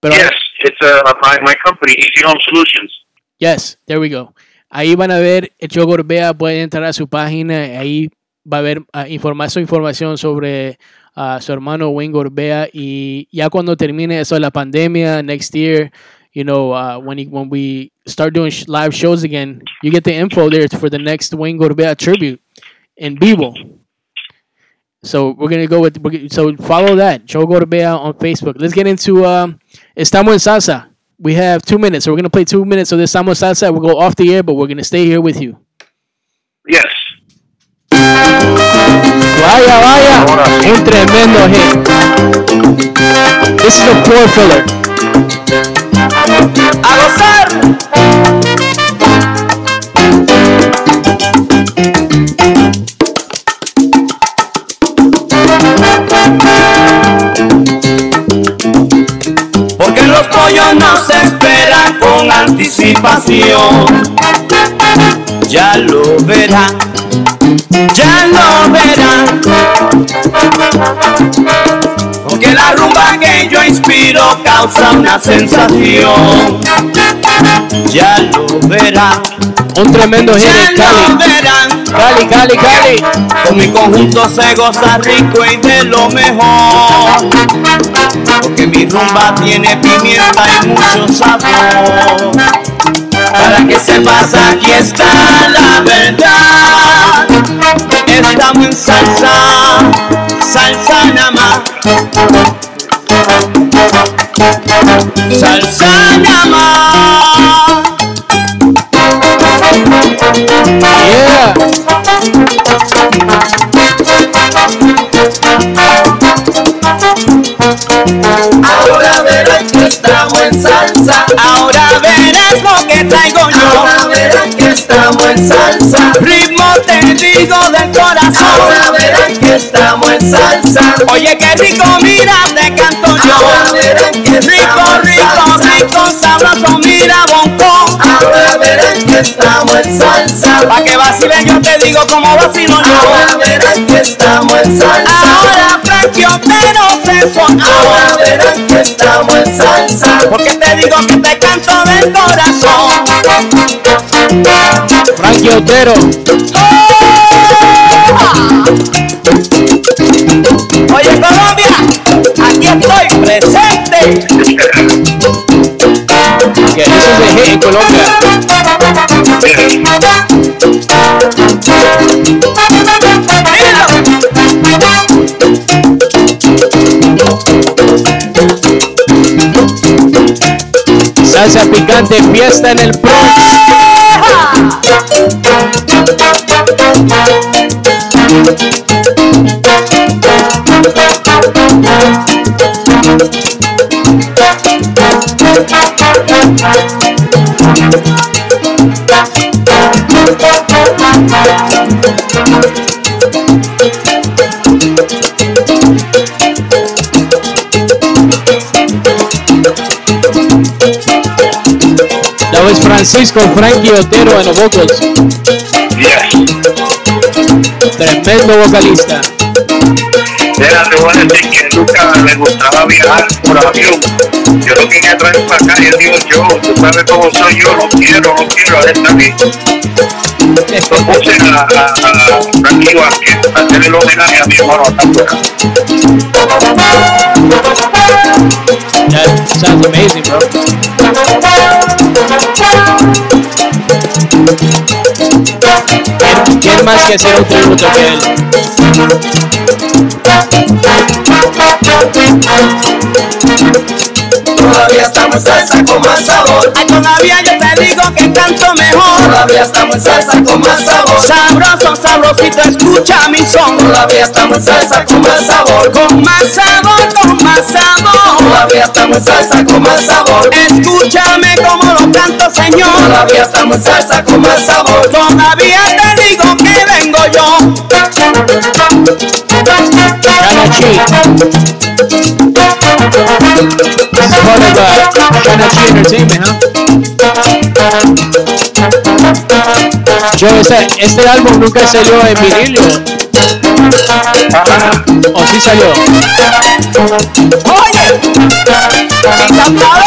Pero,
yes, it's uh, my, my company, Easy Home Solutions.
Yes, there we go. Ahí van a ver, el Joe Gorbea puede entrar a su página, ahí va a haber ah, información, información sobre ah, su hermano Wayne Gorbea y ya cuando termine eso de la pandemia, next year, you know, uh, when he, when we start doing sh- live shows again, you get the info there for the next Wayne Gorbea tribute in vivo. So we're gonna go with we're, g- so follow that Joe Gorbea on Facebook. Let's get into um, Estamos en Salsa. We have two minutes, so we're gonna play two minutes of this Estamos en Salsa. We'll go off the air, but we're gonna stay here with you.
Yes.
Vaya, vaya, un tremendo hit. This is the floor filler.
A gozar. Porque los pollos no se esperan con anticipación. Ya lo verán, ya lo verán. Porque la rumba que yo inspiro causa una sensación. Ya lo verán,
Un tremendo hit
ya
en
lo
Cali.
verán.
Cali, Cali, Cali.
Con mi conjunto se goza rico y de lo mejor. Porque mi rumba tiene pimienta y mucho sabor. Para que sepas, aquí está la verdad. Estamos en salsa, salsa nada más. Salsa más.
Yeah.
Ahora verán que estamos en salsa. Ahora verás lo que traigo yo. Ahora verán que estamos en salsa. Ritmo te digo del corazón. Ahora verán que estamos en salsa. Oye, qué rico, mira, te canto yo. Ahora rico, rico, rico, sabroso, mira, bonco. Ahora verán que estamos en salsa. Pa' que vacile yo te digo como vacilo yo. Ahora verán que estamos en salsa. Ahora Frankie Otero se suena. Ahora verán que estamos en salsa. Porque te digo que te canto del corazón.
Frankie Otero.
Oye
Salsa picante, fiesta en el Bronx. Francisco Frankie Otero en los vocals.
Yes.
Tremendo vocalista.
Mira, te voy a decir que nunca me gustaba viajar por avión. Yo lo quería traer para acá y él dijo, yo, tú sabes cómo soy yo, no quiero, no quiero, él aquí. Lo puse a, a, a Frankie Vázquez a hacer el homenaje a mi hermano acá afuera.
That sounds amazing, bro. ¿Quién, quién más que hacer un tributo que él?
Todavía estamos salsa con más sabor. Ay, todavía yo te digo que canto mejor. Todavía estamos en salsa con más sabor. Sabroso, sabrosito, escucha mi son. Todavía estamos en salsa con más sabor. Con más sabor, con más sabor. Todavía estamos en salsa con más sabor. Escúchame como lo canto, Señor. Todavía estamos en salsa con más sabor. Todavía te digo que vengo yo.
This is part of uh, Shana Chi Entertainment, huh? Joe, este, este álbum nunca salió en vinilo. ¿O sí salió?
Oye, encantado.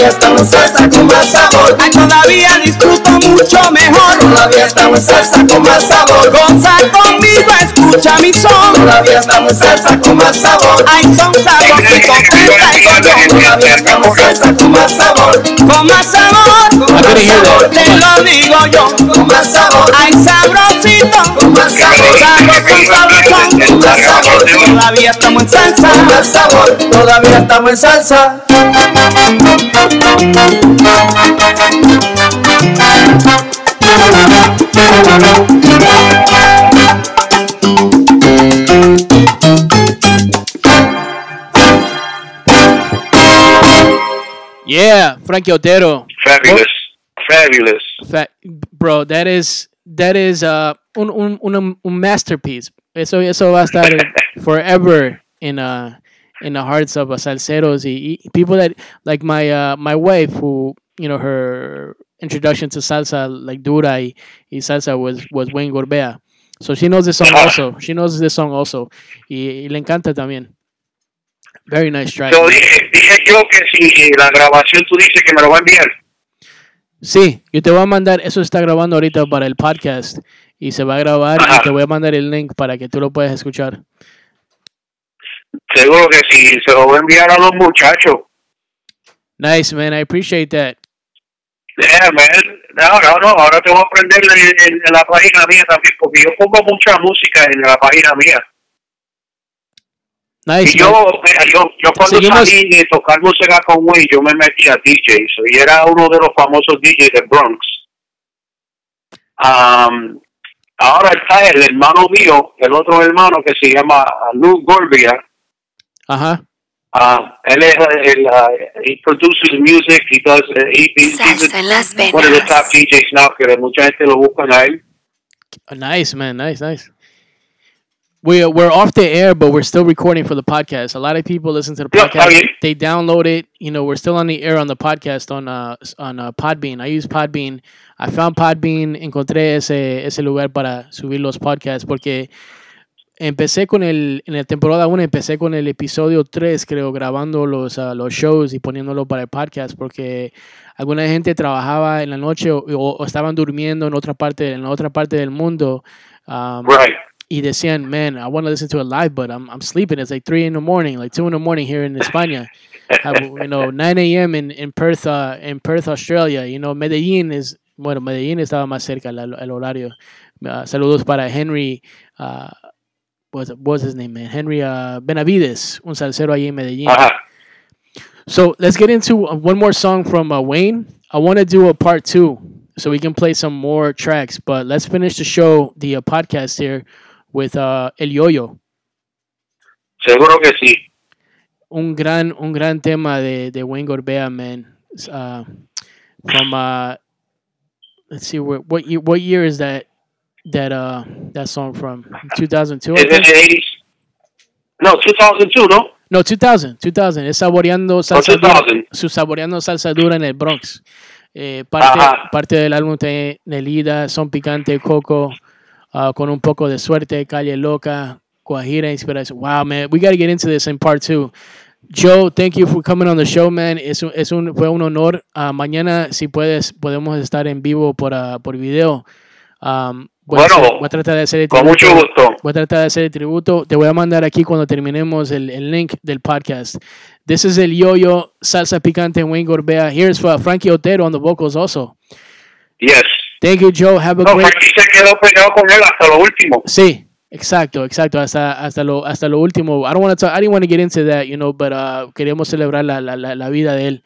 en salsa con más sabor.
Ay, todavía disfruto mucho mejor.
Todavía estamos en salsa con más sabor.
Goza conmigo, escucha mi son.
Todavía estamos en salsa con más sabor.
Ay, son yo.
Todavía estamos en salsa con más sabor.
Con más sabor,
Con más sabor.
te lo digo yo.
Con más sabor.
Ay, sabrosito.
Con más sabor.
Sabrosón, sabrosón.
Con más sabor.
Todavía estamos en salsa.
Con más sabor. Todavía estamos en salsa.
Yeah, Frankie Otero.
Fabulous. Fabulous.
Fa- bro, that is that is uh un, un, un, un masterpiece. Eso eso va a estar [LAUGHS] forever in uh in the hearts of uh, salseros y, y people that like my uh my wife who you know her introduction to salsa like dura y, y salsa was was Wayne Gorbea. So she knows this song also. She knows this song also. Y, y le encanta también. Very nice track.
Yo dije, dije yo que si la grabación tú dices que me lo va a enviar.
Sí, yo te voy a mandar, eso está grabando ahorita para el podcast y se va a grabar y
Ajá.
te voy a mandar el link para que tú lo puedas escuchar.
Seguro que si se lo voy a enviar a los muchachos.
Nice, man, I appreciate that.
Man. No, no, no. Ahora te voy a aprender en, la página mía también, porque yo pongo mucha música en la página mía.
Nice.
Y yo, mira, yo, yo cuando
Seguimos-
salí de tocar música con Wayne, yo me metí a DJ. Y era uno de los famosos DJs de Bronx. Um, ahora está el hermano mío, el otro hermano que se llama Lou Gorbia.
Ajá.
Uh, él es el, uh, he produces music, he does, uh, he, he's
Salsa en las
one of the top DJs now, que mucha gente lo busca a él.
Uh, Nice, man. Nice, nice. We we're off the air, but we're still recording for the podcast. A lot of people listen to the
Yeah, está
podcast.
bien.
They download it. You know, we're still on the air on the podcast on uh s- on uh, Podbean. I use Podbean. I found Podbean. Encontré ese ese lugar para subir los podcasts porque empecé con el en la temporada 1 empecé con el episodio 3 creo grabando los uh, los shows y poniéndolo para el podcast porque alguna gente trabajaba en la noche o, o- estaban durmiendo en otra parte en la otra parte del mundo um,
Right.
y decían, man, I want to listen to it live, but I'm, I'm sleeping. It's like 3 in the morning, like 2 in the morning here in España. [LAUGHS] You know, 9 a.m. in, in Perth, uh, in Perth, Australia. You know, Medellín is, bueno, Medellín estaba más cerca el, el horario. Uh, saludos para Henry, uh, what's, what's his name, man? Henry uh, Benavides, un salsero ahí en Medellín.
Ajá.
So let's get into uh, one more song from uh, Wayne. I want to do a part two so we can play some more tracks, but let's finish the show, the uh, podcast here with uh, El Yoyo.
Seguro que sí.
Un gran, un gran tema de, de Wayne Gorbea, man. Uh, from uh, let's see, what what year, what year is that that uh that song from? [LAUGHS] 2002. I
Es de
think?
80s. No, 2002, ¿no?
No, 2000, 2000. Es saboreando salsa
Oh,
dura,
2000.
su saboreando salsa dura en el Bronx. Eh, parte,
Ajá.
parte del álbum tiene Nelida, Son Picante, Coco, ah, con un poco de suerte, Calle Loca, Guajira, Inspiración. Wow, man, we got to get into this in part two. Joe, thank you for coming on the show, man. Es un, es un, fue un honor. Ah, mañana, si puedes, podemos estar en vivo por, ah, por video. Um, voy, a
Bueno,
hacer- voy a tratar de hacer el
Con
tributo.
mucho gusto.
Voy a tratar de hacer el tributo. Te voy a mandar aquí cuando terminemos el, el link del podcast. This is el Yo-Yo Salsa Picante Wayne Gorbea. Here's for Frankie Otero on the vocals also.
Yes.
Thank you, Joe. Have a
No,
great...
Frankie se quedó pegado con él hasta lo último.
Sí, exacto, exacto. Hasta, hasta, lo, hasta lo último. I don't want to talk, I didn't want to get into that, you know, but uh, queríamos celebrar la, la, la, la vida de él.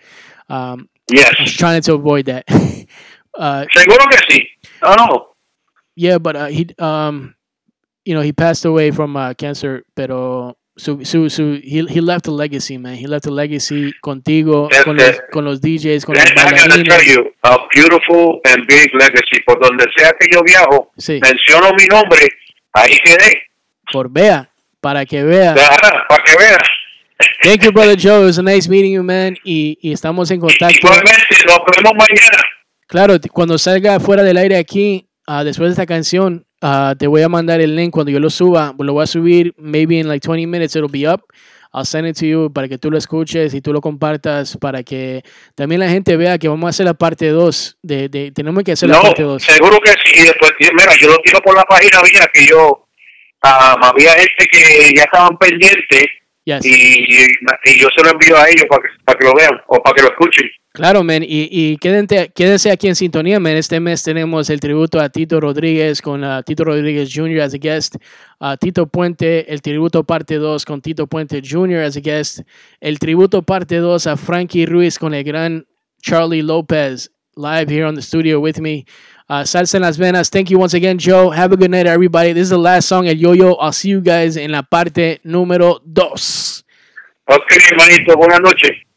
Um,
Yes.
I was trying to avoid that. [LAUGHS] uh,
Seguro que sí. No, no.
Yeah, but uh, he, um, you know, he passed away from uh, cancer, pero su, su, su, he, he left a legacy, man. He left a legacy contigo, con, los, con los DJs, con los bailarines.
you, a beautiful and big legacy. Por donde sea que yo viajo,
Sí.
menciono mi nombre, ahí quedé.
Corbea, para que vea.
Ajá, para que veas.
Thank you, brother Joe. It was a nice meeting you, man. Y, y estamos en contacto.
Igualmente, nos vemos mañana.
Claro, cuando salga fuera del aire aquí, ah, después de esta canción, ah, te voy a mandar el link cuando yo lo suba. Lo voy a subir, maybe in like 20 minutes it'll be up. I'll send it to you para que tú lo escuches y tú lo compartas para que también la gente vea que vamos a hacer la parte 2. De, de- tenemos que hacer la parte 2.
seguro que sí. Después, mira, yo lo tiro por la página mía que yo, ah, había gente que ya estaban pendientes
Yes.
y, y yo se lo envío a ellos para que, para que lo vean o para que lo escuchen.
Claro, men, y, y quédense, quédense aquí en sintonía, men. Este mes tenemos el tributo a Tito Rodríguez con Tito Rodríguez Jr. as a guest, a Tito Puente, el tributo parte 2 con Tito Puente Jr. as a guest, el tributo parte 2 a Frankie Ruiz con el gran Charlie Lopez live here on the studio with me. Uh, Salsa en las venas. Thank you once again, Joe. Have a good night, everybody. This is the last song, El Yo-Yo. I'll see you guys en la parte número 2.
Ok, hermanito, buenas noches.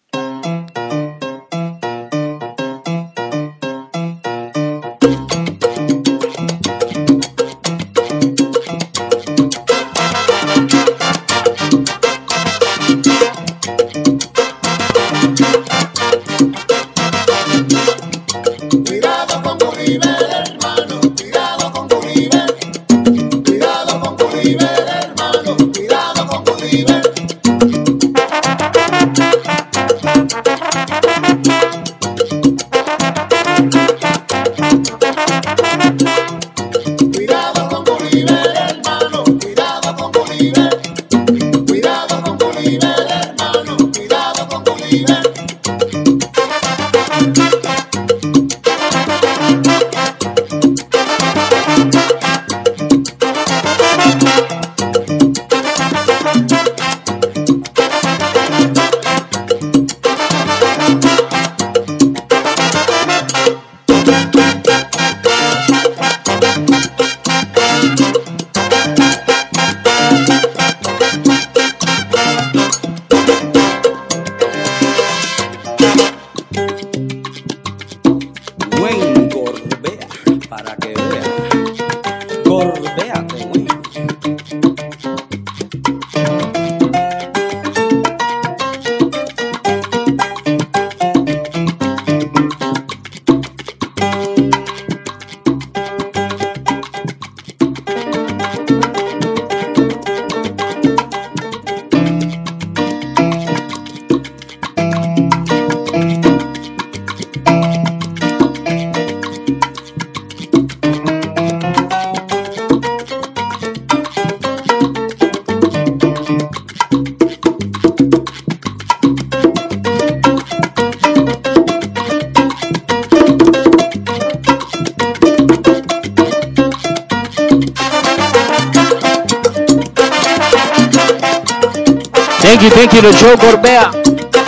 Joe Gorbea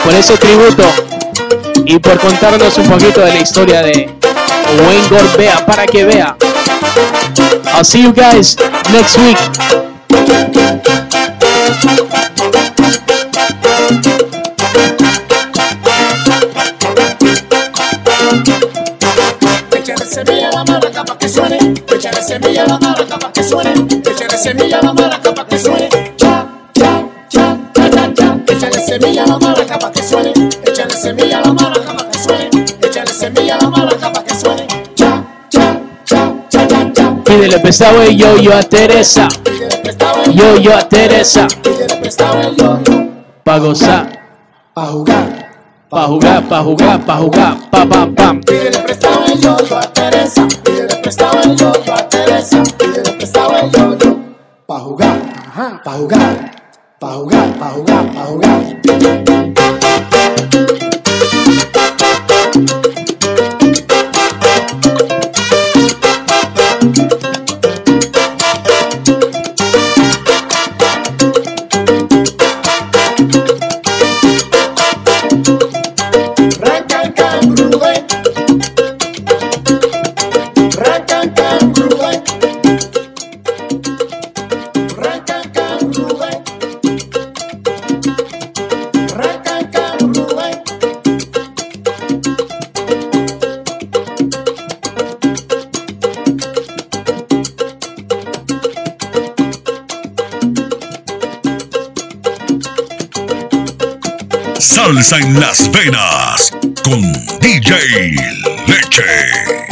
por ese tributo y por contarnos un poquito de la historia de Wayne Gorbea para que vea. I'll see you guys next week.
Semilla la maraca pa' que suene. Échale semilla a la maraca pa' que suene. Échale semilla a la maraca pa' que suene.
Pídele prestado a Teresa. Yo-yo a Teresa.
Pídele prestado el yo-yo
Pa' gozar,
pa' jugar.
pa' jugar, pa' jugar, pa' jugar, pa' pam, pam.
Pídele prestado el yo-yo a Teresa. Pídele prestado el yo-yo a Teresa. Pídele prestado el yo-yo pa' jugar. Pa' jugar.
Salsa en las venas con DJ Leche.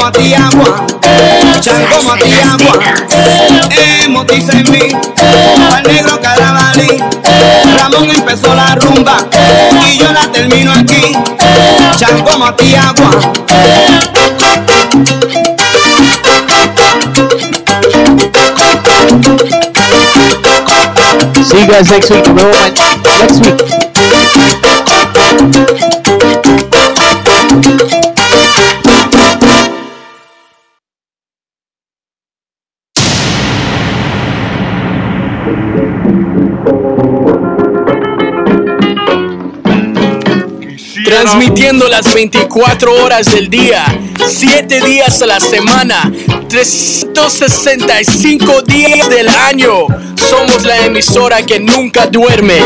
Chango Matiagua, Chango Matiagua, hemos dice en mí, al negro carabalí, Ramón empezó la rumba y yo la termino aquí, Chango Matiagua.
See you guys next week. Next week. Las 24 horas del día, 7 días a la semana, 365 días del año. Somos la emisora que nunca duerme.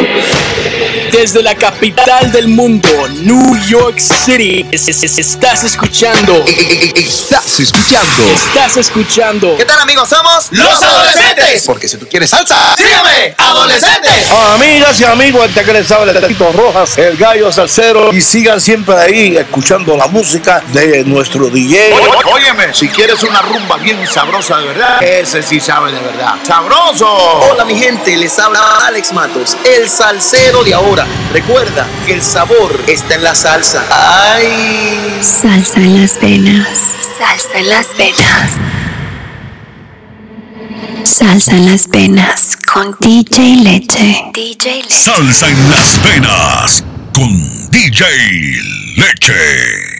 Desde la capital del mundo, New York City, es- es- es- estás escuchando.
Estás escuchando.
Estás escuchando.
¿Qué tal amigos? Somos
Los adolescentes.
Porque si tú quieres salsa, sígueme, adolescentes.
Amigas y amigos, este que les habla Tatito Rojas, el gallo salsero. Y sigan siempre ahí escuchando la música de nuestro DJ.
Óyeme, si quieres una rumba bien sabrosa de verdad, ese sí sabe de verdad. ¡Sabroso!
Hola mi gente, les habla Alex Matos, el salsero de ahora. Recuerda que el sabor está en la salsa. ¡Ay!
Salsa en las venas. Salsa en las venas. Salsa en las venas con DJ Leche. DJ Leche.
Salsa en las venas con DJ Leche.